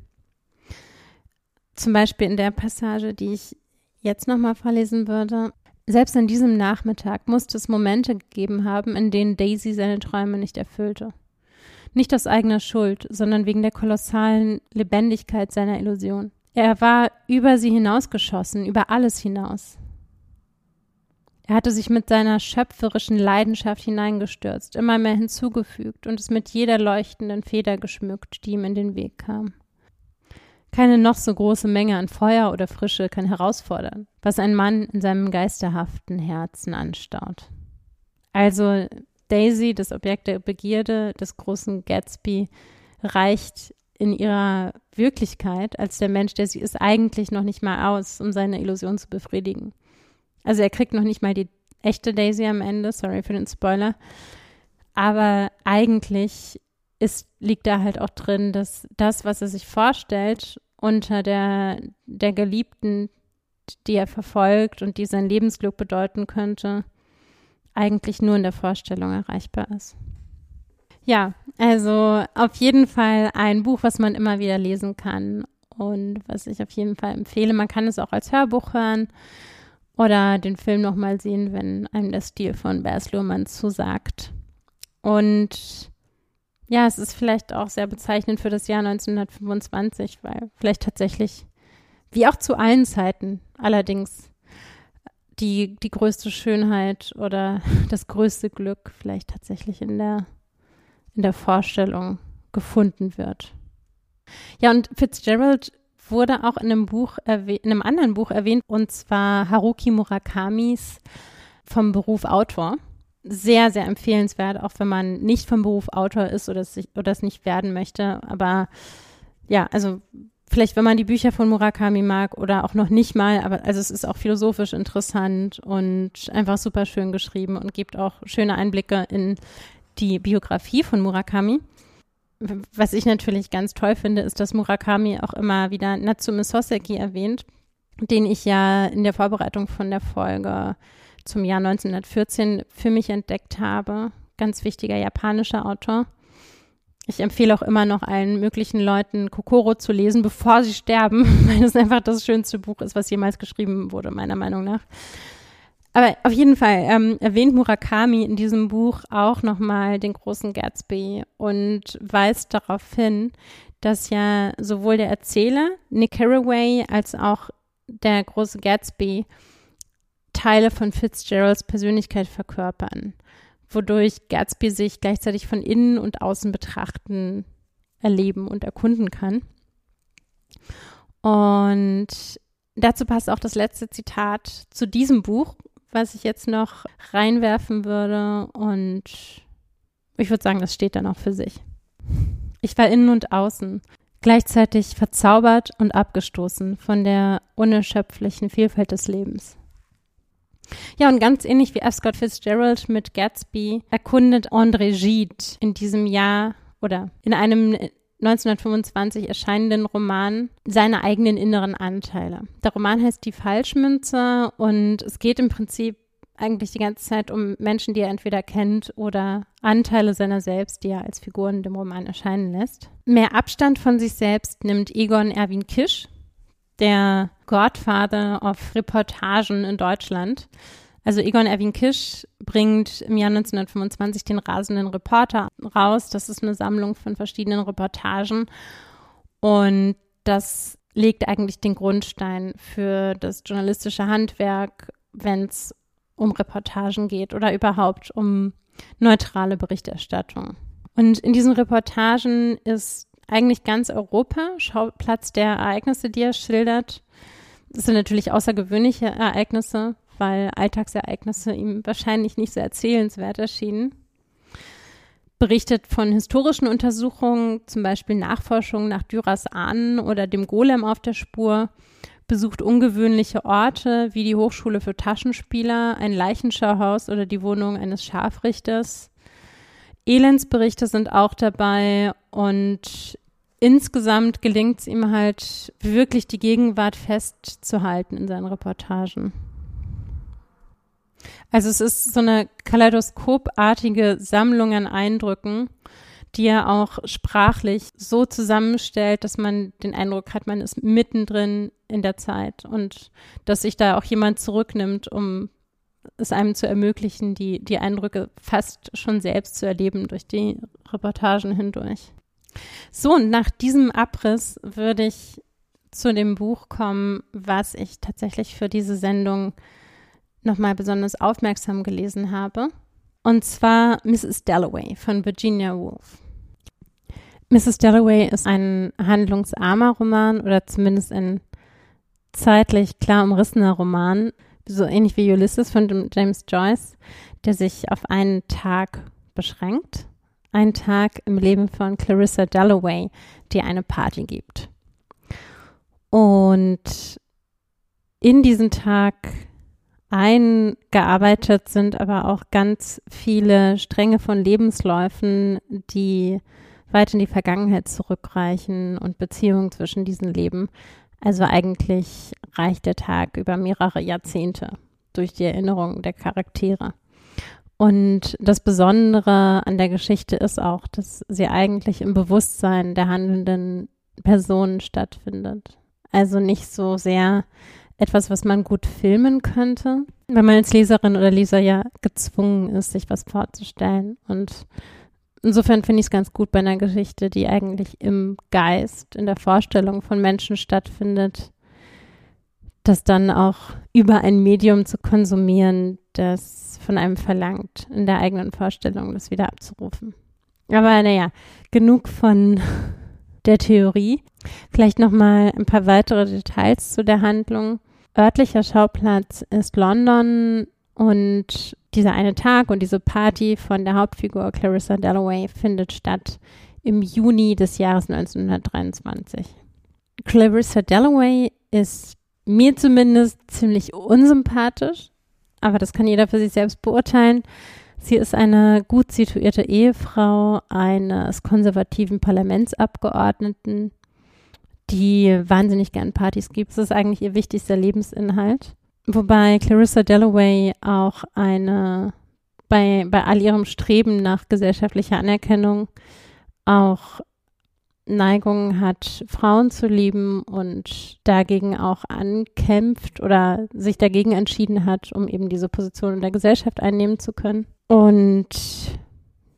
Zum Beispiel in der Passage, die ich jetzt nochmal vorlesen würde. Selbst an diesem Nachmittag musste es Momente gegeben haben, in denen Daisy seine Träume nicht erfüllte. Nicht aus eigener Schuld, sondern wegen der kolossalen Lebendigkeit seiner Illusion. Er war über sie hinausgeschossen, über alles hinaus. Er hatte sich mit seiner schöpferischen Leidenschaft hineingestürzt, immer mehr hinzugefügt und es mit jeder leuchtenden Feder geschmückt, die ihm in den Weg kam. Keine noch so große Menge an Feuer oder Frische kann herausfordern, was ein Mann in seinem geisterhaften Herzen anstaut. Also Daisy, das Objekt der Begierde des großen Gatsby, reicht in ihrer Wirklichkeit als der Mensch, der sie ist, eigentlich noch nicht mal aus, um seine Illusion zu befriedigen. Also er kriegt noch nicht mal die echte Daisy am Ende, sorry für den Spoiler. Aber eigentlich ist, liegt da halt auch drin, dass das, was er sich vorstellt, unter der, der Geliebten, die er verfolgt und die sein Lebensglück bedeuten könnte, eigentlich nur in der Vorstellung erreichbar ist. Ja, also auf jeden Fall ein Buch, was man immer wieder lesen kann und was ich auf jeden Fall empfehle. Man kann es auch als Hörbuch hören oder den Film nochmal sehen, wenn einem der Stil von Baz Luhrmann zusagt. Und ja, es ist vielleicht auch sehr bezeichnend für das Jahr 1925, weil vielleicht tatsächlich, wie auch zu allen Zeiten, allerdings die, die größte Schönheit oder das größte Glück vielleicht tatsächlich in der, in der Vorstellung gefunden wird. Ja, und Fitzgerald wurde auch in einem Buch in einem anderen Buch erwähnt, und zwar Haruki Murakamis vom Beruf Autor. Sehr, sehr empfehlenswert, auch wenn man nicht vom Beruf Autor ist oder es, sich, oder es nicht werden möchte. Aber ja, also vielleicht, wenn man die Bücher von Murakami mag oder auch noch nicht mal, aber also es ist auch philosophisch interessant und einfach super schön geschrieben und gibt auch schöne Einblicke in die Biografie von Murakami. Was ich natürlich ganz toll finde, ist, dass Murakami auch immer wieder Natsume Soseki erwähnt, den ich ja in der Vorbereitung von der Folge zum Jahr 1914 für mich entdeckt habe. Ganz wichtiger japanischer Autor. Ich empfehle auch immer noch allen möglichen Leuten, Kokoro zu lesen, bevor sie sterben, weil es einfach das schönste Buch ist, was jemals geschrieben wurde, meiner Meinung nach. Aber auf jeden Fall ähm, erwähnt Murakami in diesem Buch auch nochmal den großen Gatsby und weist darauf hin, dass ja sowohl der Erzähler Nick Carraway als auch der große Gatsby Teile von Fitzgeralds Persönlichkeit verkörpern, wodurch Gatsby sich gleichzeitig von innen und außen betrachten, erleben und erkunden kann. Und dazu passt auch das letzte Zitat zu diesem Buch was ich jetzt noch reinwerfen würde. Und ich würde sagen, das steht dann auch für sich. Ich war innen und außen, gleichzeitig verzaubert und abgestoßen von der unerschöpflichen Vielfalt des Lebens. Ja, und ganz ähnlich wie F. Scott Fitzgerald mit Gatsby erkundet André Gide in diesem Jahr oder in einem 1925 erscheinenden Roman seine eigenen inneren Anteile. Der Roman heißt Die Falschmünze und es geht im Prinzip eigentlich die ganze Zeit um Menschen, die er entweder kennt oder Anteile seiner selbst, die er als Figuren dem Roman erscheinen lässt. Mehr Abstand von sich selbst nimmt Egon Erwin Kisch, der Godfather of Reportagen in Deutschland. Also Egon Erwin Kisch bringt im Jahr 1925 den rasenden Reporter raus. Das ist eine Sammlung von verschiedenen Reportagen und das legt eigentlich den Grundstein für das journalistische Handwerk, wenn es um Reportagen geht oder überhaupt um neutrale Berichterstattung. Und in diesen Reportagen ist eigentlich ganz Europa Schauplatz der Ereignisse, die er schildert. Das sind natürlich außergewöhnliche Ereignisse, weil Alltagsereignisse ihm wahrscheinlich nicht so erzählenswert erschienen. Berichtet von historischen Untersuchungen, zum Beispiel Nachforschungen nach Dürers Ahnen oder dem Golem auf der Spur, besucht ungewöhnliche Orte wie die Hochschule für Taschenspieler, ein Leichenschauhaus oder die Wohnung eines Scharfrichters. Elendsberichte sind auch dabei und insgesamt gelingt es ihm halt wirklich die Gegenwart festzuhalten in seinen Reportagen. Also es ist so eine kaleidoskopartige Sammlung an Eindrücken, die er auch sprachlich so zusammenstellt, dass man den Eindruck hat, man ist mittendrin in der Zeit und dass sich da auch jemand zurücknimmt, um es einem zu ermöglichen, die, die Eindrücke fast schon selbst zu erleben durch die Reportagen hindurch. So, und nach diesem Abriss würde ich zu dem Buch kommen, was ich tatsächlich für diese Sendung nochmal besonders aufmerksam gelesen habe. Und zwar Mrs. Dalloway von Virginia Woolf. Mrs. Dalloway ist ein handlungsarmer Roman oder zumindest ein zeitlich klar umrissener Roman, so ähnlich wie Ulysses von James Joyce, der sich auf einen Tag beschränkt. Ein Tag im Leben von Clarissa Dalloway, die eine Party gibt. Und in diesen Tag eingearbeitet sind aber auch ganz viele Stränge von Lebensläufen, die weit in die Vergangenheit zurückreichen und Beziehungen zwischen diesen Leben. Also eigentlich reicht der Tag über mehrere Jahrzehnte durch die Erinnerungen der Charaktere. Und das Besondere an der Geschichte ist auch, dass sie eigentlich im Bewusstsein der handelnden Personen stattfindet. Also nicht so sehr etwas, was man gut filmen könnte, wenn man als Leserin oder Leser ja gezwungen ist, sich was vorzustellen. Und insofern finde ich es ganz gut bei einer Geschichte, die eigentlich im Geist, in der Vorstellung von Menschen stattfindet, das dann auch über ein Medium zu konsumieren, das von einem verlangt, in der eigenen Vorstellung das wieder abzurufen. Aber naja, genug von der Theorie. Vielleicht noch mal ein paar weitere Details zu der Handlung. Örtlicher Schauplatz ist London und dieser eine Tag und diese Party von der Hauptfigur Clarissa Dalloway findet statt im Juni des Jahres 1923. Clarissa Dalloway ist mir zumindest ziemlich unsympathisch, aber das kann jeder für sich selbst beurteilen. Sie ist eine gut situierte Ehefrau eines konservativen Parlamentsabgeordneten, die wahnsinnig gern Partys gibt. Das ist eigentlich ihr wichtigster Lebensinhalt. Wobei Clarissa Dalloway auch eine, bei, bei all ihrem Streben nach gesellschaftlicher Anerkennung auch Neigung hat, Frauen zu lieben und dagegen auch ankämpft oder sich dagegen entschieden hat, um eben diese Position in der Gesellschaft einnehmen zu können. Und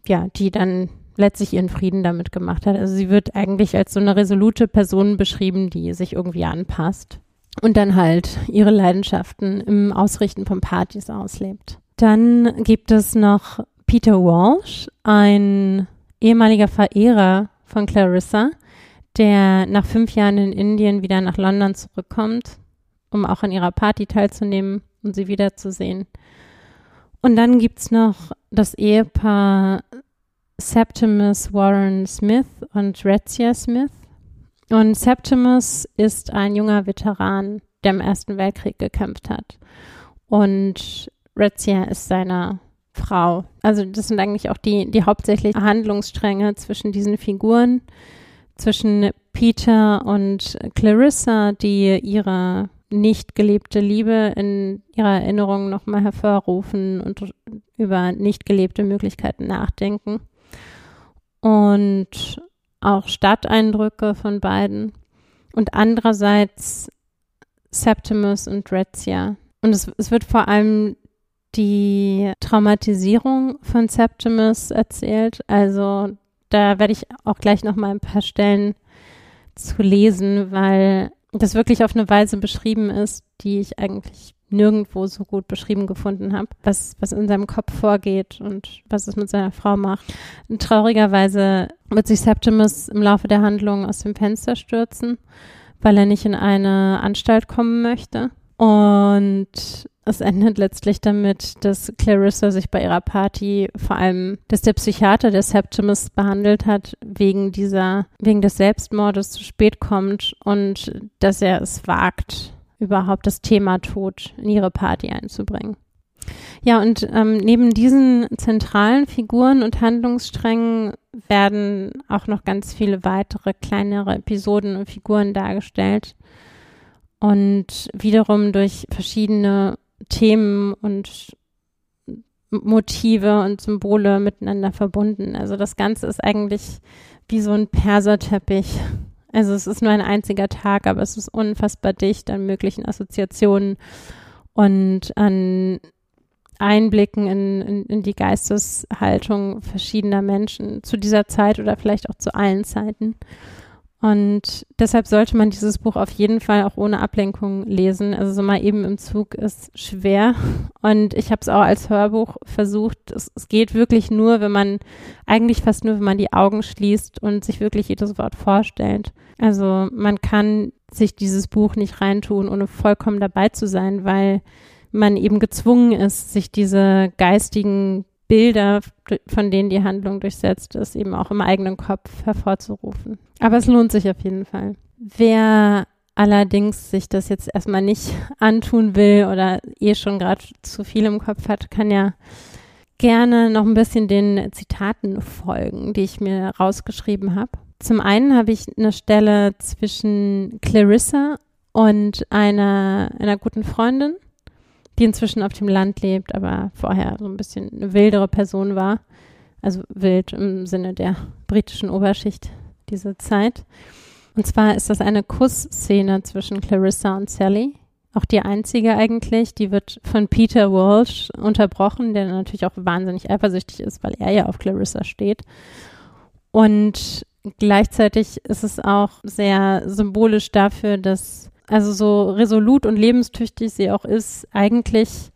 ja, die dann letztlich ihren Frieden damit gemacht hat. Also sie wird eigentlich als so eine resolute Person beschrieben, die sich irgendwie anpasst und dann halt ihre Leidenschaften im Ausrichten von Partys auslebt. Dann gibt es noch Peter Walsh, ein ehemaliger Verehrer von Clarissa, der nach fünf Jahren in Indien wieder nach London zurückkommt, um auch an ihrer Party teilzunehmen und sie wiederzusehen. Und dann gibt es noch das Ehepaar Septimus Warren Smith und Retzia Smith. Und Septimus ist ein junger Veteran, der im Ersten Weltkrieg gekämpft hat. Und Retzia ist seine Frau. Also das sind eigentlich auch die, die hauptsächlichen Handlungsstränge zwischen diesen Figuren, zwischen Peter und Clarissa, die ihre nicht gelebte Liebe in ihrer Erinnerung nochmal hervorrufen und über nicht gelebte Möglichkeiten nachdenken. Und auch Stadteindrücke von beiden. Und andererseits Septimus und Retzia. Und es, es wird vor allem die Traumatisierung von Septimus erzählt. Also da werde ich auch gleich noch mal ein paar Stellen zu lesen, weil das wirklich auf eine Weise beschrieben ist, die ich eigentlich nirgendwo so gut beschrieben gefunden habe, was, was in seinem Kopf vorgeht und was es mit seiner Frau macht. Und traurigerweise wird sich Septimus im Laufe der Handlung aus dem Fenster stürzen, weil er nicht in eine Anstalt kommen möchte. Und es endet letztlich damit, dass Clarissa sich bei ihrer Party vor allem, dass der Psychiater, der Septimus behandelt hat, wegen dieser, wegen des Selbstmordes zu spät kommt und dass er es wagt, überhaupt das Thema Tod in ihre Party einzubringen. Ja, und ähm, neben diesen zentralen Figuren und Handlungssträngen werden auch noch ganz viele weitere kleinere Episoden und Figuren dargestellt und wiederum durch verschiedene Themen und Motive und Symbole miteinander verbunden. Also das Ganze ist eigentlich wie so ein Perserteppich. Also es ist nur ein einziger Tag, aber es ist unfassbar dicht an möglichen Assoziationen und an Einblicken in, in, in die Geisteshaltung verschiedener Menschen zu dieser Zeit oder vielleicht auch zu allen Zeiten. Und deshalb sollte man dieses Buch auf jeden Fall auch ohne Ablenkung lesen. Also so mal eben im Zug ist schwer. Und ich habe es auch als Hörbuch versucht. Es, es, geht wirklich nur, wenn man, eigentlich fast nur, wenn man die Augen schließt und sich wirklich jedes Wort vorstellt. Also man kann sich dieses Buch nicht reintun, ohne vollkommen dabei zu sein, weil man eben gezwungen ist, sich diese geistigen Bilder, von denen die Handlung durchsetzt ist, eben auch im eigenen Kopf hervorzurufen. Aber es lohnt sich auf jeden Fall. Wer allerdings sich das jetzt erstmal nicht antun will oder eh schon gerade zu viel im Kopf hat, kann ja gerne noch ein bisschen den Zitaten folgen, die ich mir rausgeschrieben habe. Zum einen habe ich eine Stelle zwischen Clarissa und einer, einer guten Freundin die inzwischen auf dem Land lebt, aber vorher so ein bisschen eine wildere Person war. Also wild im Sinne der britischen Oberschicht dieser Zeit. Und zwar ist das eine Kussszene zwischen Clarissa und Sally. Auch die einzige eigentlich. Die wird von Peter Walsh unterbrochen, der natürlich auch wahnsinnig eifersüchtig ist, weil er ja auf Clarissa steht. Und gleichzeitig ist es auch sehr symbolisch dafür, dass also so resolut und lebenstüchtig sie auch ist, eigentlich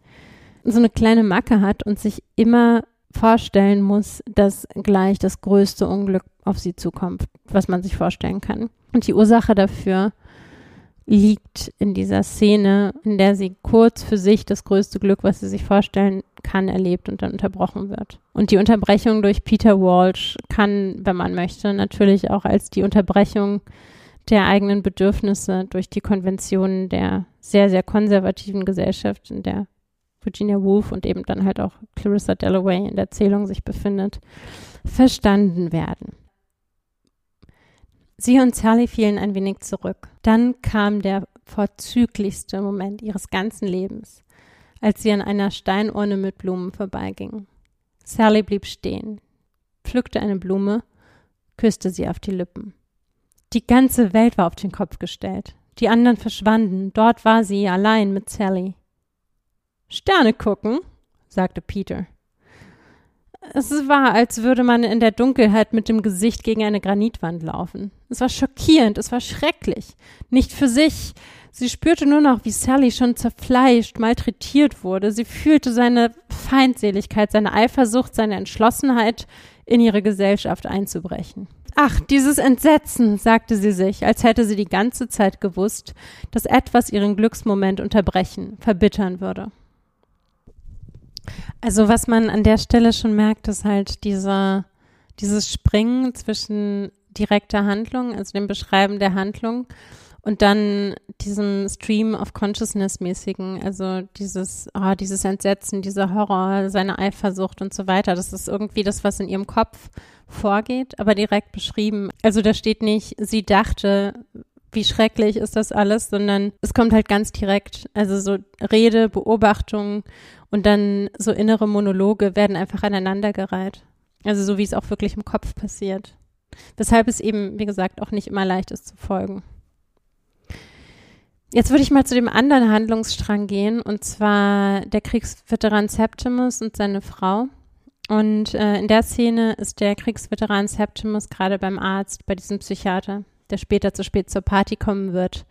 so eine kleine Macke hat und sich immer vorstellen muss, dass gleich das größte Unglück auf sie zukommt, was man sich vorstellen kann. Und die Ursache dafür liegt in dieser Szene, in der sie kurz für sich das größte Glück, was sie sich vorstellen kann, erlebt und dann unterbrochen wird. Und die Unterbrechung durch Peter Walsh kann, wenn man möchte, natürlich auch als die Unterbrechung der eigenen Bedürfnisse durch die Konventionen der sehr, sehr konservativen Gesellschaft, in der Virginia Woolf und eben dann halt auch Clarissa Dalloway in der Erzählung sich befindet, verstanden werden. Sie und Sally fielen ein wenig zurück. Dann kam der vorzüglichste Moment ihres ganzen Lebens, als sie an einer Steinurne mit Blumen vorbeigingen. Sally blieb stehen, pflückte eine Blume, küsste sie auf die Lippen. Die ganze Welt war auf den Kopf gestellt. Die anderen verschwanden. Dort war sie allein mit Sally. Sterne gucken, sagte Peter. Es war, als würde man in der Dunkelheit mit dem Gesicht gegen eine Granitwand laufen. Es war schockierend, es war schrecklich. Nicht für sich. Sie spürte nur noch, wie Sally schon zerfleischt, malträtiert wurde. Sie fühlte seine Feindseligkeit, seine Eifersucht, seine Entschlossenheit, in ihre Gesellschaft einzubrechen. Ach, dieses Entsetzen, sagte sie sich, als hätte sie die ganze Zeit gewusst, dass etwas ihren Glücksmoment unterbrechen, verbittern würde. Also was man an der Stelle schon merkt, ist halt dieser, dieses Springen zwischen direkter Handlung, also dem Beschreiben der Handlung und dann diesem Stream of Consciousness mäßigen, also dieses, oh, dieses Entsetzen, dieser Horror, seine Eifersucht und so weiter. Das ist irgendwie das, was in ihrem Kopf vorgeht, aber direkt beschrieben. Also da steht nicht, sie dachte, wie schrecklich ist das alles, sondern es kommt halt ganz direkt. Also so Rede, Beobachtung und dann so innere Monologe werden einfach aneinandergereiht. Also so wie es auch wirklich im Kopf passiert. Weshalb es eben, wie gesagt, auch nicht immer leicht ist zu folgen. Jetzt würde ich mal zu dem anderen Handlungsstrang gehen, und zwar der Kriegsveteran Septimus und seine Frau. Und äh, in der Szene ist der Kriegsveteran Septimus gerade beim Arzt, bei diesem Psychiater, der später zu spät zur Party kommen wird,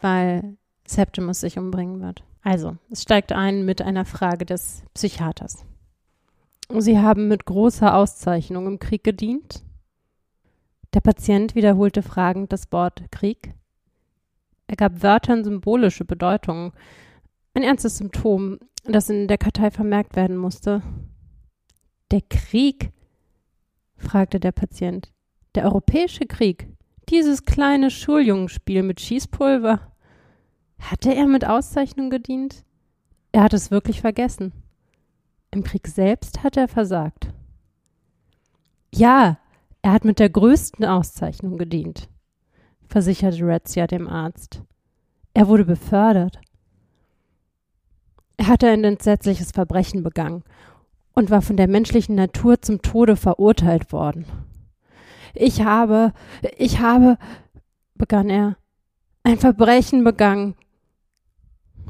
weil Septimus sich umbringen wird. Also, es steigt ein mit einer Frage des Psychiaters. Sie haben mit großer Auszeichnung im Krieg gedient? Der Patient wiederholte fragend das Wort Krieg. Er gab Wörtern symbolische Bedeutung. Ein ernstes Symptom, das in der Kartei vermerkt werden musste. Der Krieg? fragte der Patient. Der europäische Krieg? Dieses kleine Schuljungenspiel mit Schießpulver? Hatte er mit Auszeichnung gedient? Er hat es wirklich vergessen. Im Krieg selbst hat er versagt. Ja, er hat mit der größten Auszeichnung gedient versicherte Razzia dem Arzt. Er wurde befördert. Er hatte ein entsetzliches Verbrechen begangen und war von der menschlichen Natur zum Tode verurteilt worden. Ich habe, ich habe, begann er, ein Verbrechen begangen.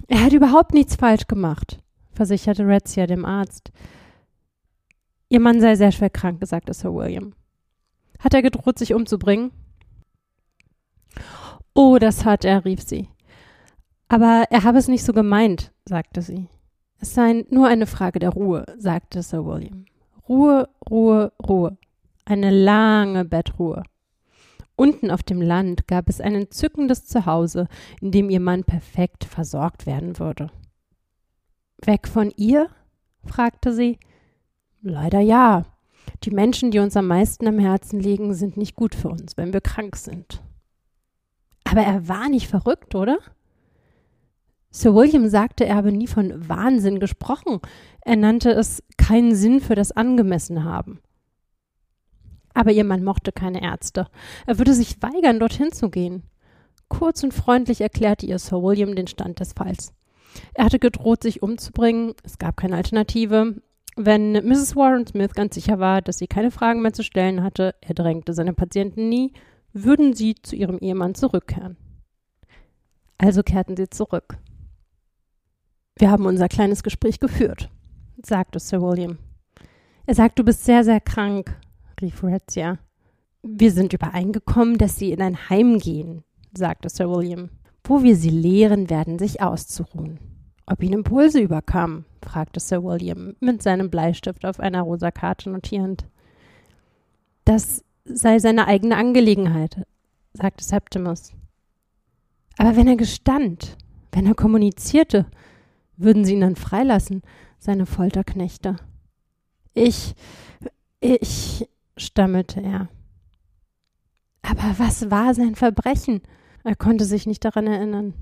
Er hat überhaupt nichts falsch gemacht, versicherte Razzia dem Arzt. Ihr Mann sei sehr schwer krank, sagte Sir William. Hat er gedroht, sich umzubringen? Oh, das hat er, rief sie. Aber er habe es nicht so gemeint, sagte sie. Es sei nur eine Frage der Ruhe, sagte Sir William. Ruhe, Ruhe, Ruhe. Eine lange Bettruhe. Unten auf dem Land gab es ein entzückendes Zuhause, in dem ihr Mann perfekt versorgt werden würde. Weg von ihr? fragte sie. Leider ja. Die Menschen, die uns am meisten am Herzen liegen, sind nicht gut für uns, wenn wir krank sind. Aber er war nicht verrückt, oder? Sir William sagte, er habe nie von Wahnsinn gesprochen. Er nannte es keinen Sinn für das Angemessen haben. Aber ihr Mann mochte keine Ärzte. Er würde sich weigern, dorthin zu gehen. Kurz und freundlich erklärte ihr Sir William den Stand des Falls. Er hatte gedroht, sich umzubringen. Es gab keine Alternative. Wenn Mrs. Warren Smith ganz sicher war, dass sie keine Fragen mehr zu stellen hatte, er drängte seine Patienten nie, würden sie zu ihrem Ehemann zurückkehren. Also kehrten sie zurück. Wir haben unser kleines Gespräch geführt, sagte Sir William. Er sagt, du bist sehr, sehr krank, rief Razzia. Wir sind übereingekommen, dass sie in ein Heim gehen, sagte Sir William. wo wir sie lehren werden, sich auszuruhen. Ob ihn Impulse überkamen? fragte Sir William mit seinem Bleistift auf einer rosa Karte notierend. Das sei seine eigene Angelegenheit, sagte Septimus. Aber wenn er gestand, wenn er kommunizierte, würden sie ihn dann freilassen, seine Folterknechte. Ich, ich, stammelte er. Aber was war sein Verbrechen? Er konnte sich nicht daran erinnern.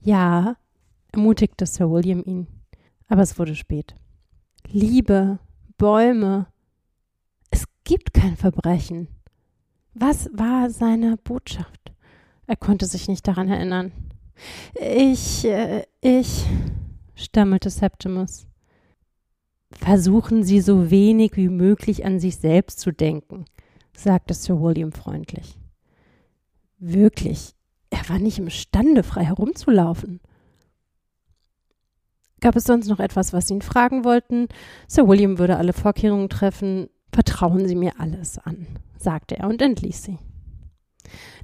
Ja, ermutigte Sir William ihn, aber es wurde spät. Liebe, Bäume, es gibt kein Verbrechen. Was war seine Botschaft? Er konnte sich nicht daran erinnern. Ich, äh, ich, stammelte Septimus. Versuchen Sie so wenig wie möglich an sich selbst zu denken, sagte Sir William freundlich. Wirklich, er war nicht imstande, frei herumzulaufen. Gab es sonst noch etwas, was Sie ihn fragen wollten? Sir William würde alle Vorkehrungen treffen. Vertrauen Sie mir alles an, sagte er und entließ sie.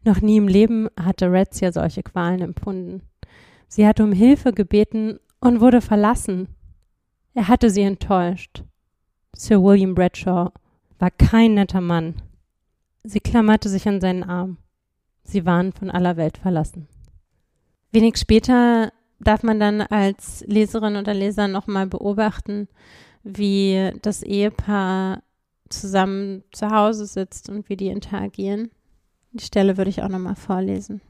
Noch nie im Leben hatte Razzia solche Qualen empfunden. Sie hatte um Hilfe gebeten und wurde verlassen. Er hatte sie enttäuscht. Sir William Bradshaw war kein netter Mann. Sie klammerte sich an seinen Arm. Sie waren von aller Welt verlassen. Wenig später darf man dann als Leserin oder Leser nochmal beobachten, wie das Ehepaar zusammen zu Hause sitzt und wie die interagieren. Die Stelle würde ich auch nochmal vorlesen.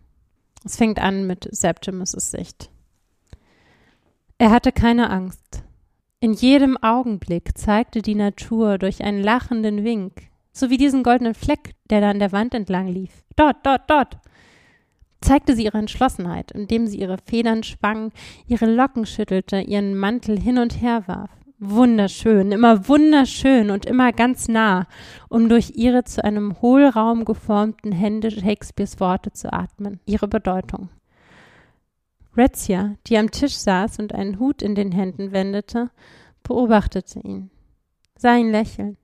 Es fängt an mit Septimus' Sicht. Er hatte keine Angst. In jedem Augenblick zeigte die Natur durch einen lachenden Wink, so wie diesen goldenen Fleck, der da an der Wand entlang lief. Dort, dort, dort. Zeigte sie ihre Entschlossenheit, indem sie ihre Federn schwang, ihre Locken schüttelte, ihren Mantel hin und her warf wunderschön, immer wunderschön und immer ganz nah, um durch ihre zu einem Hohlraum geformten Hände Shakespeares Worte zu atmen, ihre Bedeutung. Rezia, die am Tisch saß und einen Hut in den Händen wendete, beobachtete ihn, sah ihn lächeln.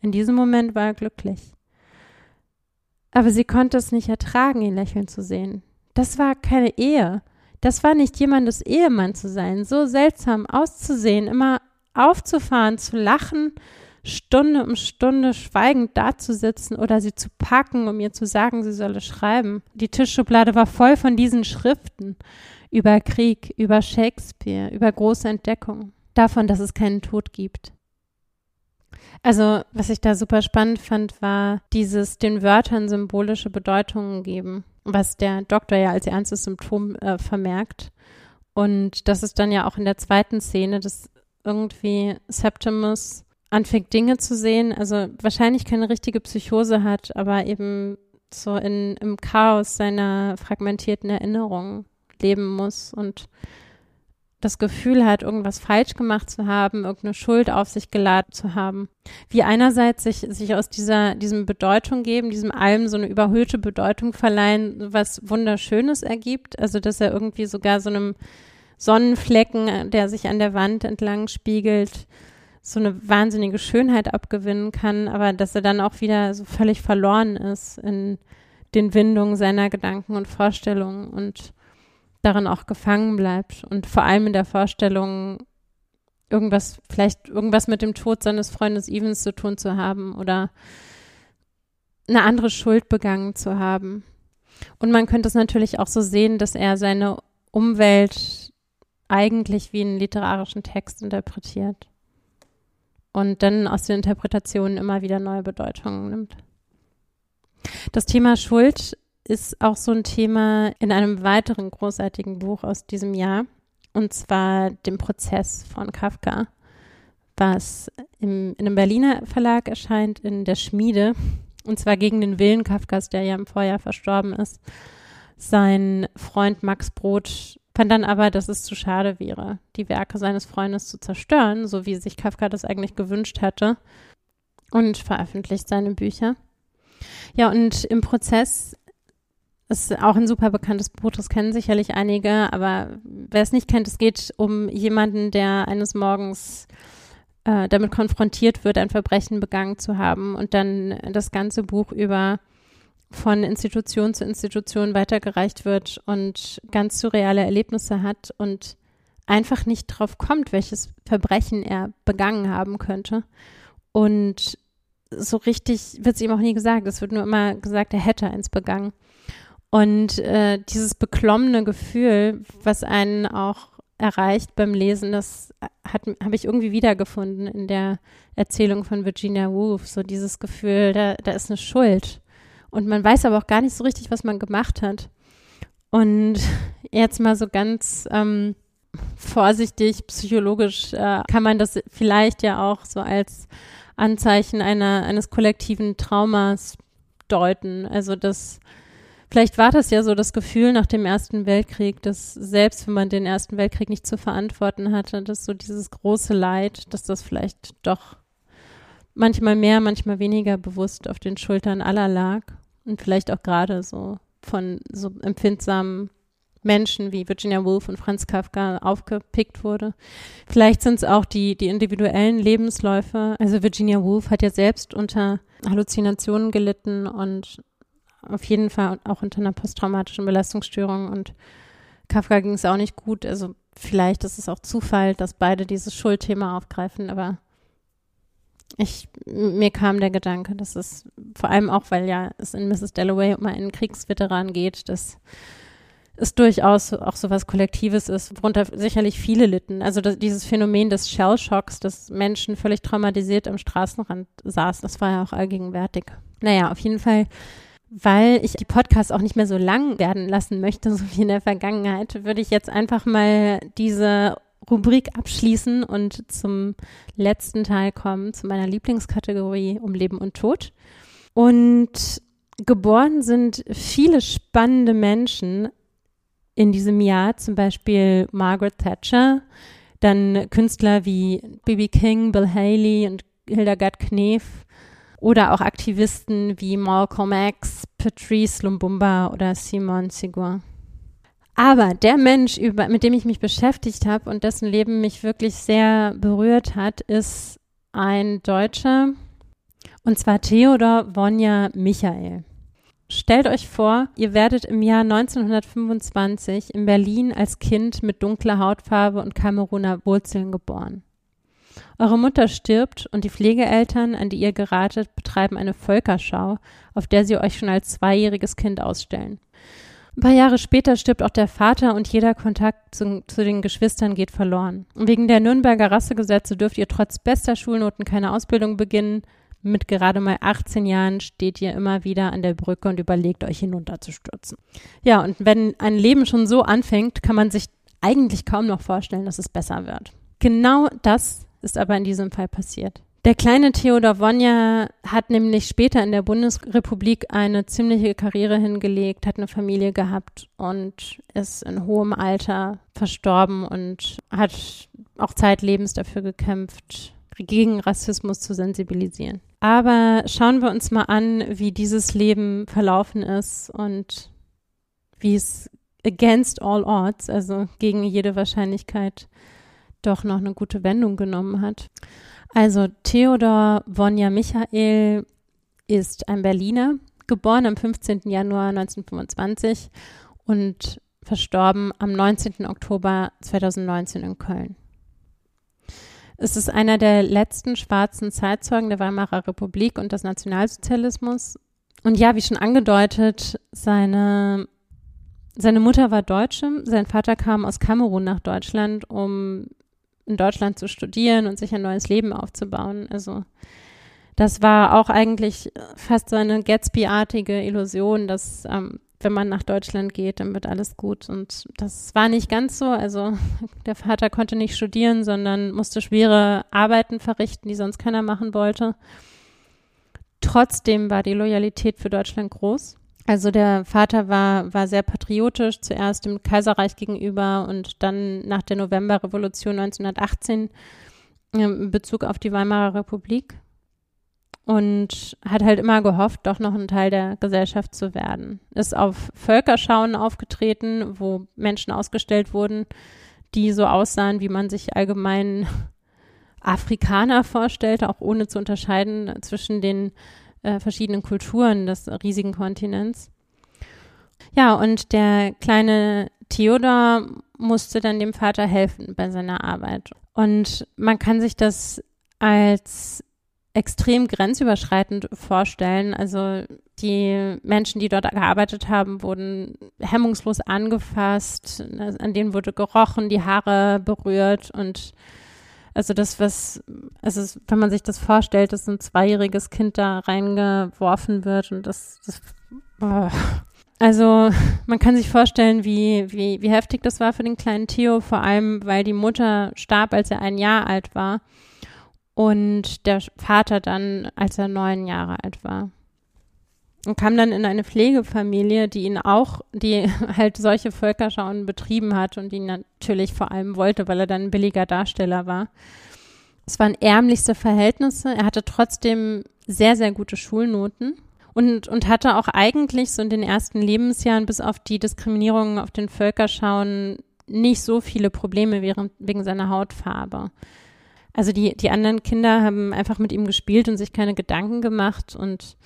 In diesem Moment war er glücklich. Aber sie konnte es nicht ertragen, ihn lächeln zu sehen. Das war keine Ehe. Das war nicht jemandes Ehemann zu sein, so seltsam auszusehen, immer aufzufahren, zu lachen, Stunde um Stunde schweigend dazusitzen oder sie zu packen, um ihr zu sagen, sie solle schreiben. Die Tischschublade war voll von diesen Schriften über Krieg, über Shakespeare, über große Entdeckungen, davon, dass es keinen Tod gibt. Also, was ich da super spannend fand, war dieses den Wörtern symbolische Bedeutungen geben, was der Doktor ja als ernstes Symptom äh, vermerkt. Und das ist dann ja auch in der zweiten Szene, das irgendwie Septimus anfängt Dinge zu sehen, also wahrscheinlich keine richtige Psychose hat, aber eben so in, im Chaos seiner fragmentierten Erinnerungen leben muss und das Gefühl hat, irgendwas falsch gemacht zu haben, irgendeine Schuld auf sich geladen zu haben. Wie einerseits sich, sich aus dieser, diesem Bedeutung geben, diesem allem so eine überhöhte Bedeutung verleihen, was Wunderschönes ergibt, also dass er irgendwie sogar so einem Sonnenflecken, der sich an der Wand entlang spiegelt, so eine wahnsinnige Schönheit abgewinnen kann, aber dass er dann auch wieder so völlig verloren ist in den Windungen seiner Gedanken und Vorstellungen und darin auch gefangen bleibt und vor allem in der Vorstellung, irgendwas, vielleicht irgendwas mit dem Tod seines Freundes Evans zu tun zu haben oder eine andere Schuld begangen zu haben. Und man könnte es natürlich auch so sehen, dass er seine Umwelt eigentlich wie einen literarischen Text interpretiert und dann aus den Interpretationen immer wieder neue Bedeutungen nimmt. Das Thema Schuld ist auch so ein Thema in einem weiteren großartigen Buch aus diesem Jahr, und zwar dem Prozess von Kafka, was im, in einem Berliner Verlag erscheint, in der Schmiede, und zwar gegen den Willen Kafkas, der ja im Vorjahr verstorben ist. Sein Freund Max Brod fand dann aber, dass es zu schade wäre, die Werke seines Freundes zu zerstören, so wie sich Kafka das eigentlich gewünscht hätte, und veröffentlicht seine Bücher. Ja, und im Prozess ist auch ein super bekanntes Buch, das kennen sicherlich einige, aber wer es nicht kennt, es geht um jemanden, der eines Morgens äh, damit konfrontiert wird, ein Verbrechen begangen zu haben und dann das ganze Buch über von Institution zu Institution weitergereicht wird und ganz surreale Erlebnisse hat und einfach nicht drauf kommt, welches Verbrechen er begangen haben könnte. Und so richtig wird es ihm auch nie gesagt. Es wird nur immer gesagt, er hätte eins begangen. Und äh, dieses beklommene Gefühl, was einen auch erreicht beim Lesen, das habe ich irgendwie wiedergefunden in der Erzählung von Virginia Woolf. So dieses Gefühl, da, da ist eine Schuld. Und man weiß aber auch gar nicht so richtig, was man gemacht hat. Und jetzt mal so ganz ähm, vorsichtig, psychologisch äh, kann man das vielleicht ja auch so als Anzeichen einer, eines kollektiven Traumas deuten. Also das, vielleicht war das ja so das Gefühl nach dem Ersten Weltkrieg, dass selbst wenn man den Ersten Weltkrieg nicht zu verantworten hatte, dass so dieses große Leid, dass das vielleicht doch manchmal mehr, manchmal weniger bewusst auf den Schultern aller lag und vielleicht auch gerade so von so empfindsamen Menschen wie Virginia Woolf und Franz Kafka aufgepickt wurde. Vielleicht sind es auch die, die individuellen Lebensläufe. Also Virginia Woolf hat ja selbst unter Halluzinationen gelitten und auf jeden Fall auch unter einer posttraumatischen Belastungsstörung und Kafka ging es auch nicht gut. Also vielleicht ist es auch Zufall, dass beide dieses Schuldthema aufgreifen, aber ich, mir kam der Gedanke, dass es vor allem auch, weil ja es in Mrs. Dalloway um einen Kriegsveteran geht, dass es durchaus auch so was Kollektives ist, worunter sicherlich viele litten. Also das, dieses Phänomen des Shellshocks, dass Menschen völlig traumatisiert am Straßenrand saßen, das war ja auch allgegenwärtig. Naja, auf jeden Fall, weil ich die Podcasts auch nicht mehr so lang werden lassen möchte, so wie in der Vergangenheit, würde ich jetzt einfach mal diese Rubrik abschließen und zum letzten Teil kommen, zu meiner Lieblingskategorie um Leben und Tod. Und geboren sind viele spannende Menschen, in diesem Jahr, zum Beispiel Margaret Thatcher, dann Künstler wie B.B. King, Bill Haley und Hildegard Knef oder auch Aktivisten wie Malcolm X, Patrice Lumbumba oder Simone Seguin. Aber der Mensch, über, mit dem ich mich beschäftigt habe und dessen Leben mich wirklich sehr berührt hat, ist ein Deutscher, und zwar Theodor Wonja Michael. Stellt euch vor, ihr werdet im Jahr 1925 in Berlin als Kind mit dunkler Hautfarbe und Kameruner Wurzeln geboren. Eure Mutter stirbt und die Pflegeeltern, an die ihr geratet, betreiben eine Völkerschau, auf der sie euch schon als zweijähriges Kind ausstellen. Ein paar Jahre später stirbt auch der Vater und jeder Kontakt zu, zu, den Geschwistern geht verloren. Wegen der Nürnberger Rassegesetze dürft ihr trotz bester Schulnoten keine Ausbildung beginnen, mit gerade mal 18 Jahren steht ihr immer wieder an der Brücke und überlegt, euch hinunterzustürzen. Ja, und wenn ein Leben schon so anfängt, kann man sich eigentlich kaum noch vorstellen, dass es besser wird. Genau das ist aber in diesem Fall passiert. Der kleine Theodor Wonja hat nämlich später in der Bundesrepublik eine ziemliche Karriere hingelegt, hat eine Familie gehabt und ist in hohem Alter verstorben und hat auch zeitlebens dafür gekämpft, gegen Rassismus zu sensibilisieren. Aber schauen wir uns mal an, wie dieses Leben verlaufen ist und wie es against all odds, also gegen jede Wahrscheinlichkeit, doch noch eine gute Wendung genommen hat. Also Theodor Wonja Michael ist ein Berliner, geboren am 15. Januar 1925 und verstorben am 19. Oktober 2019 in Köln. Es ist einer der letzten schwarzen Zeitzeugen der Weimarer Republik und des Nationalsozialismus. Und ja, wie schon angedeutet, seine, seine Mutter war Deutsche, sein Vater kam aus Kamerun nach Deutschland, um in Deutschland zu studieren und sich ein neues Leben aufzubauen. Also das war auch eigentlich fast so eine Gatsby-artige Illusion, dass ähm, wenn man nach Deutschland geht, dann wird alles gut. Und das war nicht ganz so. Also der Vater konnte nicht studieren, sondern musste schwere Arbeiten verrichten, die sonst keiner machen wollte. Trotzdem war die Loyalität für Deutschland groß. Also der Vater war, war sehr patriotisch, zuerst dem Kaiserreich gegenüber und dann nach der Novemberrevolution 1918 in Bezug auf die Weimarer Republik und hat halt immer gehofft, doch noch ein Teil der Gesellschaft zu werden. Ist auf Völkerschauen aufgetreten, wo Menschen ausgestellt wurden, die so aussahen, wie man sich allgemein Afrikaner vorstellte, auch ohne zu unterscheiden zwischen den äh, verschiedenen Kulturen des riesigen Kontinents. Ja, und der kleine Theodor musste dann dem Vater helfen bei seiner Arbeit. Und man kann sich das als extrem grenzüberschreitend vorstellen. Also die Menschen, die dort gearbeitet haben, wurden hemmungslos angefasst, an denen wurde gerochen, die Haare berührt und also das, was, also wenn man sich das vorstellt, dass ein zweijähriges Kind da reingeworfen wird und das, das oh. also man kann sich vorstellen, wie, wie, wie heftig das war für den kleinen Theo, vor allem weil die Mutter starb, als er ein Jahr alt war und der Vater dann, als er neun Jahre alt war. Und kam dann in eine Pflegefamilie, die ihn auch, die halt solche Völkerschauen betrieben hat und ihn natürlich vor allem wollte, weil er dann ein billiger Darsteller war. Es waren ärmlichste Verhältnisse. Er hatte trotzdem sehr, sehr gute Schulnoten und, und hatte auch eigentlich so in den ersten Lebensjahren bis auf die Diskriminierung auf den Völkerschauen nicht so viele Probleme wegen, wegen seiner Hautfarbe. Also die, die anderen Kinder haben einfach mit ihm gespielt und sich keine Gedanken gemacht und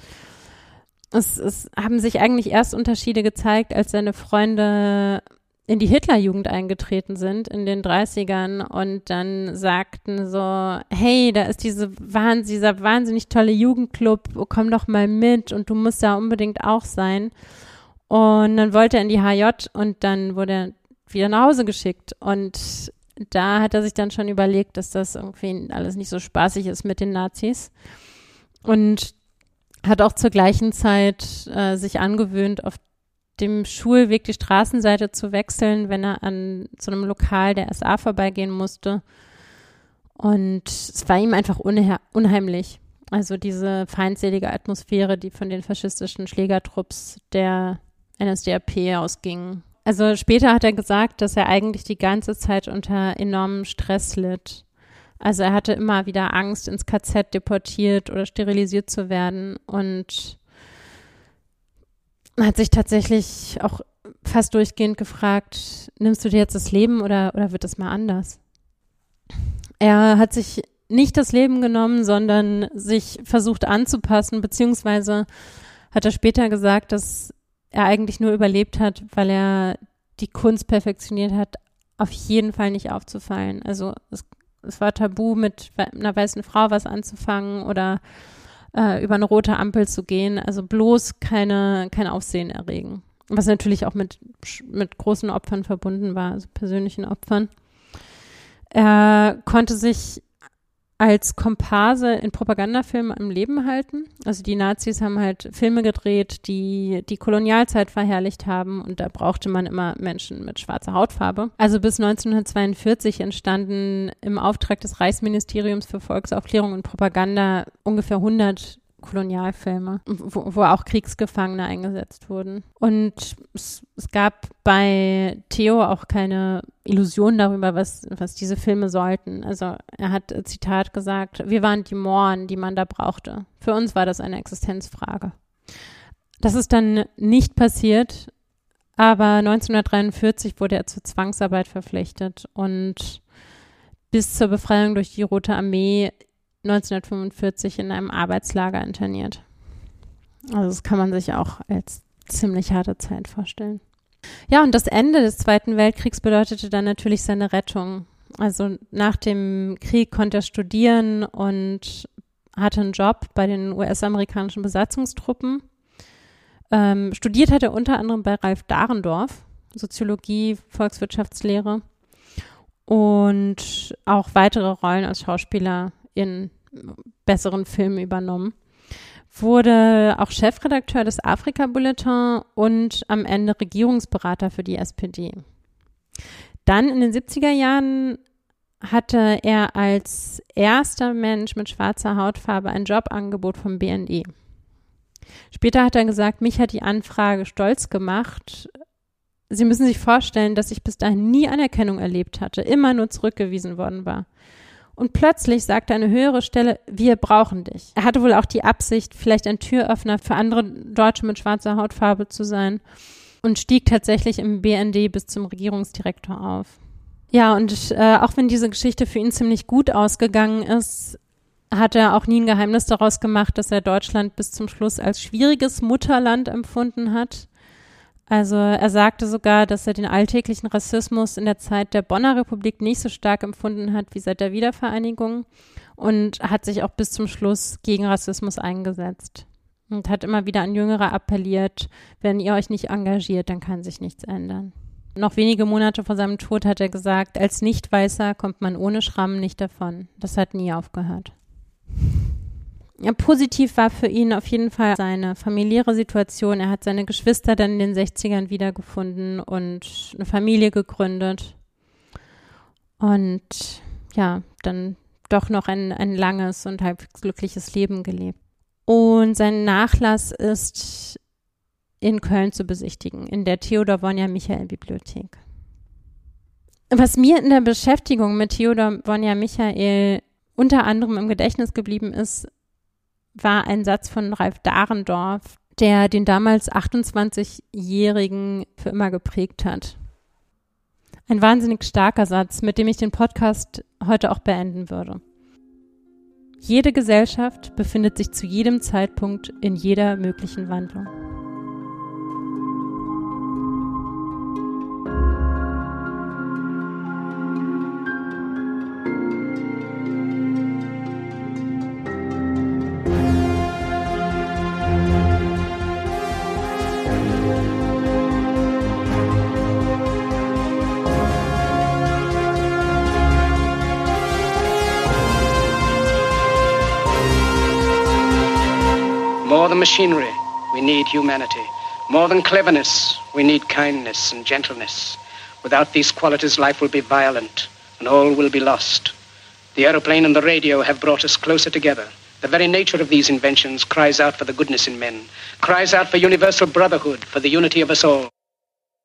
es, es haben sich eigentlich erst Unterschiede gezeigt, als seine Freunde in die Hitlerjugend eingetreten sind in den 30ern und dann sagten so, hey, da ist diese Wahn dieser wahnsinnig tolle Jugendclub, komm doch mal mit und du musst da unbedingt auch sein. Und dann wollte er in die HJ und dann wurde er wieder nach Hause geschickt und da hat er sich dann schon überlegt, dass das irgendwie alles nicht so spaßig ist mit den Nazis. Und hat auch zur gleichen Zeit äh, sich angewöhnt, auf dem Schulweg die Straßenseite zu wechseln, wenn er an so einem Lokal der SA vorbeigehen musste. Und es war ihm einfach unheimlich. Also diese feindselige Atmosphäre, die von den faschistischen Schlägertrupps der NSDAP ausging. Also später hat er gesagt, dass er eigentlich die ganze Zeit unter enormem Stress litt. Also er hatte immer wieder Angst, ins KZ deportiert oder sterilisiert zu werden und hat sich tatsächlich auch fast durchgehend gefragt, nimmst du dir jetzt das Leben oder, oder wird es mal anders? Er hat sich nicht das Leben genommen, sondern sich versucht anzupassen, beziehungsweise hat er später gesagt, dass er eigentlich nur überlebt hat, weil er die Kunst perfektioniert hat, auf jeden Fall nicht aufzufallen. Also es, es war tabu, mit einer weißen Frau was anzufangen oder äh, über eine rote Ampel zu gehen. Also bloß keine, kein Aufsehen erregen. Was natürlich auch mit, mit großen Opfern verbunden war, also persönlichen Opfern. Er konnte sich als Komparse in Propagandafilmen am Leben halten. Also die Nazis haben halt Filme gedreht, die die Kolonialzeit verherrlicht haben und da brauchte man immer Menschen mit schwarzer Hautfarbe. Also bis 1942 entstanden im Auftrag des Reichsministeriums für Volksaufklärung und Propaganda ungefähr 100 Kolonialfilme, wo, wo auch Kriegsgefangene eingesetzt wurden. Und es, es, gab bei Theo auch keine Illusion darüber, was, was diese Filme sollten. Also er hat, äh, Zitat gesagt, wir waren die Mohren, die man da brauchte. Für uns war das eine Existenzfrage. Das ist dann nicht passiert, aber 1943 wurde er zur Zwangsarbeit verpflichtet und bis zur Befreiung durch die Rote Armee 1945 in einem Arbeitslager interniert. Also das kann man sich auch als ziemlich harte Zeit vorstellen. Ja, und das Ende des Zweiten Weltkriegs bedeutete dann natürlich seine Rettung. Also nach dem Krieg konnte er studieren und hatte einen Job bei den US-amerikanischen Besatzungstruppen. Ähm, studiert hat er unter anderem bei Ralf Dahrendorf, Soziologie, Volkswirtschaftslehre und auch weitere Rollen als Schauspieler in besseren Filmen übernommen. Wurde auch Chefredakteur des Afrika-Bulletin und am Ende Regierungsberater für die SPD. Dann in den 70er Jahren hatte er als erster Mensch mit schwarzer Hautfarbe ein Jobangebot vom BND. Später hat er gesagt, mich hat die Anfrage stolz gemacht. Sie müssen sich vorstellen, dass ich bis dahin nie Anerkennung erlebt hatte, immer nur zurückgewiesen worden war. Und plötzlich sagte eine höhere Stelle, wir brauchen dich. Er hatte wohl auch die Absicht, vielleicht ein Türöffner für andere Deutsche mit schwarzer Hautfarbe zu sein und stieg tatsächlich im BND bis zum Regierungsdirektor auf. Ja, und äh, auch wenn diese Geschichte für ihn ziemlich gut ausgegangen ist, hat er auch nie ein Geheimnis daraus gemacht, dass er Deutschland bis zum Schluss als schwieriges Mutterland empfunden hat. Also er sagte sogar, dass er den alltäglichen Rassismus in der Zeit der Bonner Republik nicht so stark empfunden hat wie seit der Wiedervereinigung und hat sich auch bis zum Schluss gegen Rassismus eingesetzt und hat immer wieder an Jüngere appelliert, wenn ihr euch nicht engagiert, dann kann sich nichts ändern. Noch wenige Monate vor seinem Tod hat er gesagt, als Nicht-Weißer kommt man ohne Schramm nicht davon. Das hat nie aufgehört. Ja, positiv war für ihn auf jeden Fall seine familiäre Situation. Er hat seine Geschwister dann in den 60ern wiedergefunden und eine Familie gegründet. Und ja, dann doch noch ein, ein langes und halbwegs glückliches Leben gelebt. Und sein Nachlass ist in Köln zu besichtigen, in der Theodor Wonja Michael Bibliothek. Was mir in der Beschäftigung mit Theodor Wonja Michael unter anderem im Gedächtnis geblieben ist, war ein Satz von Ralf Dahrendorf, der den damals 28-Jährigen für immer geprägt hat. Ein wahnsinnig starker Satz, mit dem ich den Podcast heute auch beenden würde. Jede Gesellschaft befindet sich zu jedem Zeitpunkt in jeder möglichen Wandlung. Machinery, we need humanity. More than cleverness, we need kindness and gentleness. Without these qualities, life will be violent and all will be lost. The aeroplane and the radio have brought us closer together. The very nature of these inventions cries out for the goodness in men, cries out for universal brotherhood, for the unity of us all.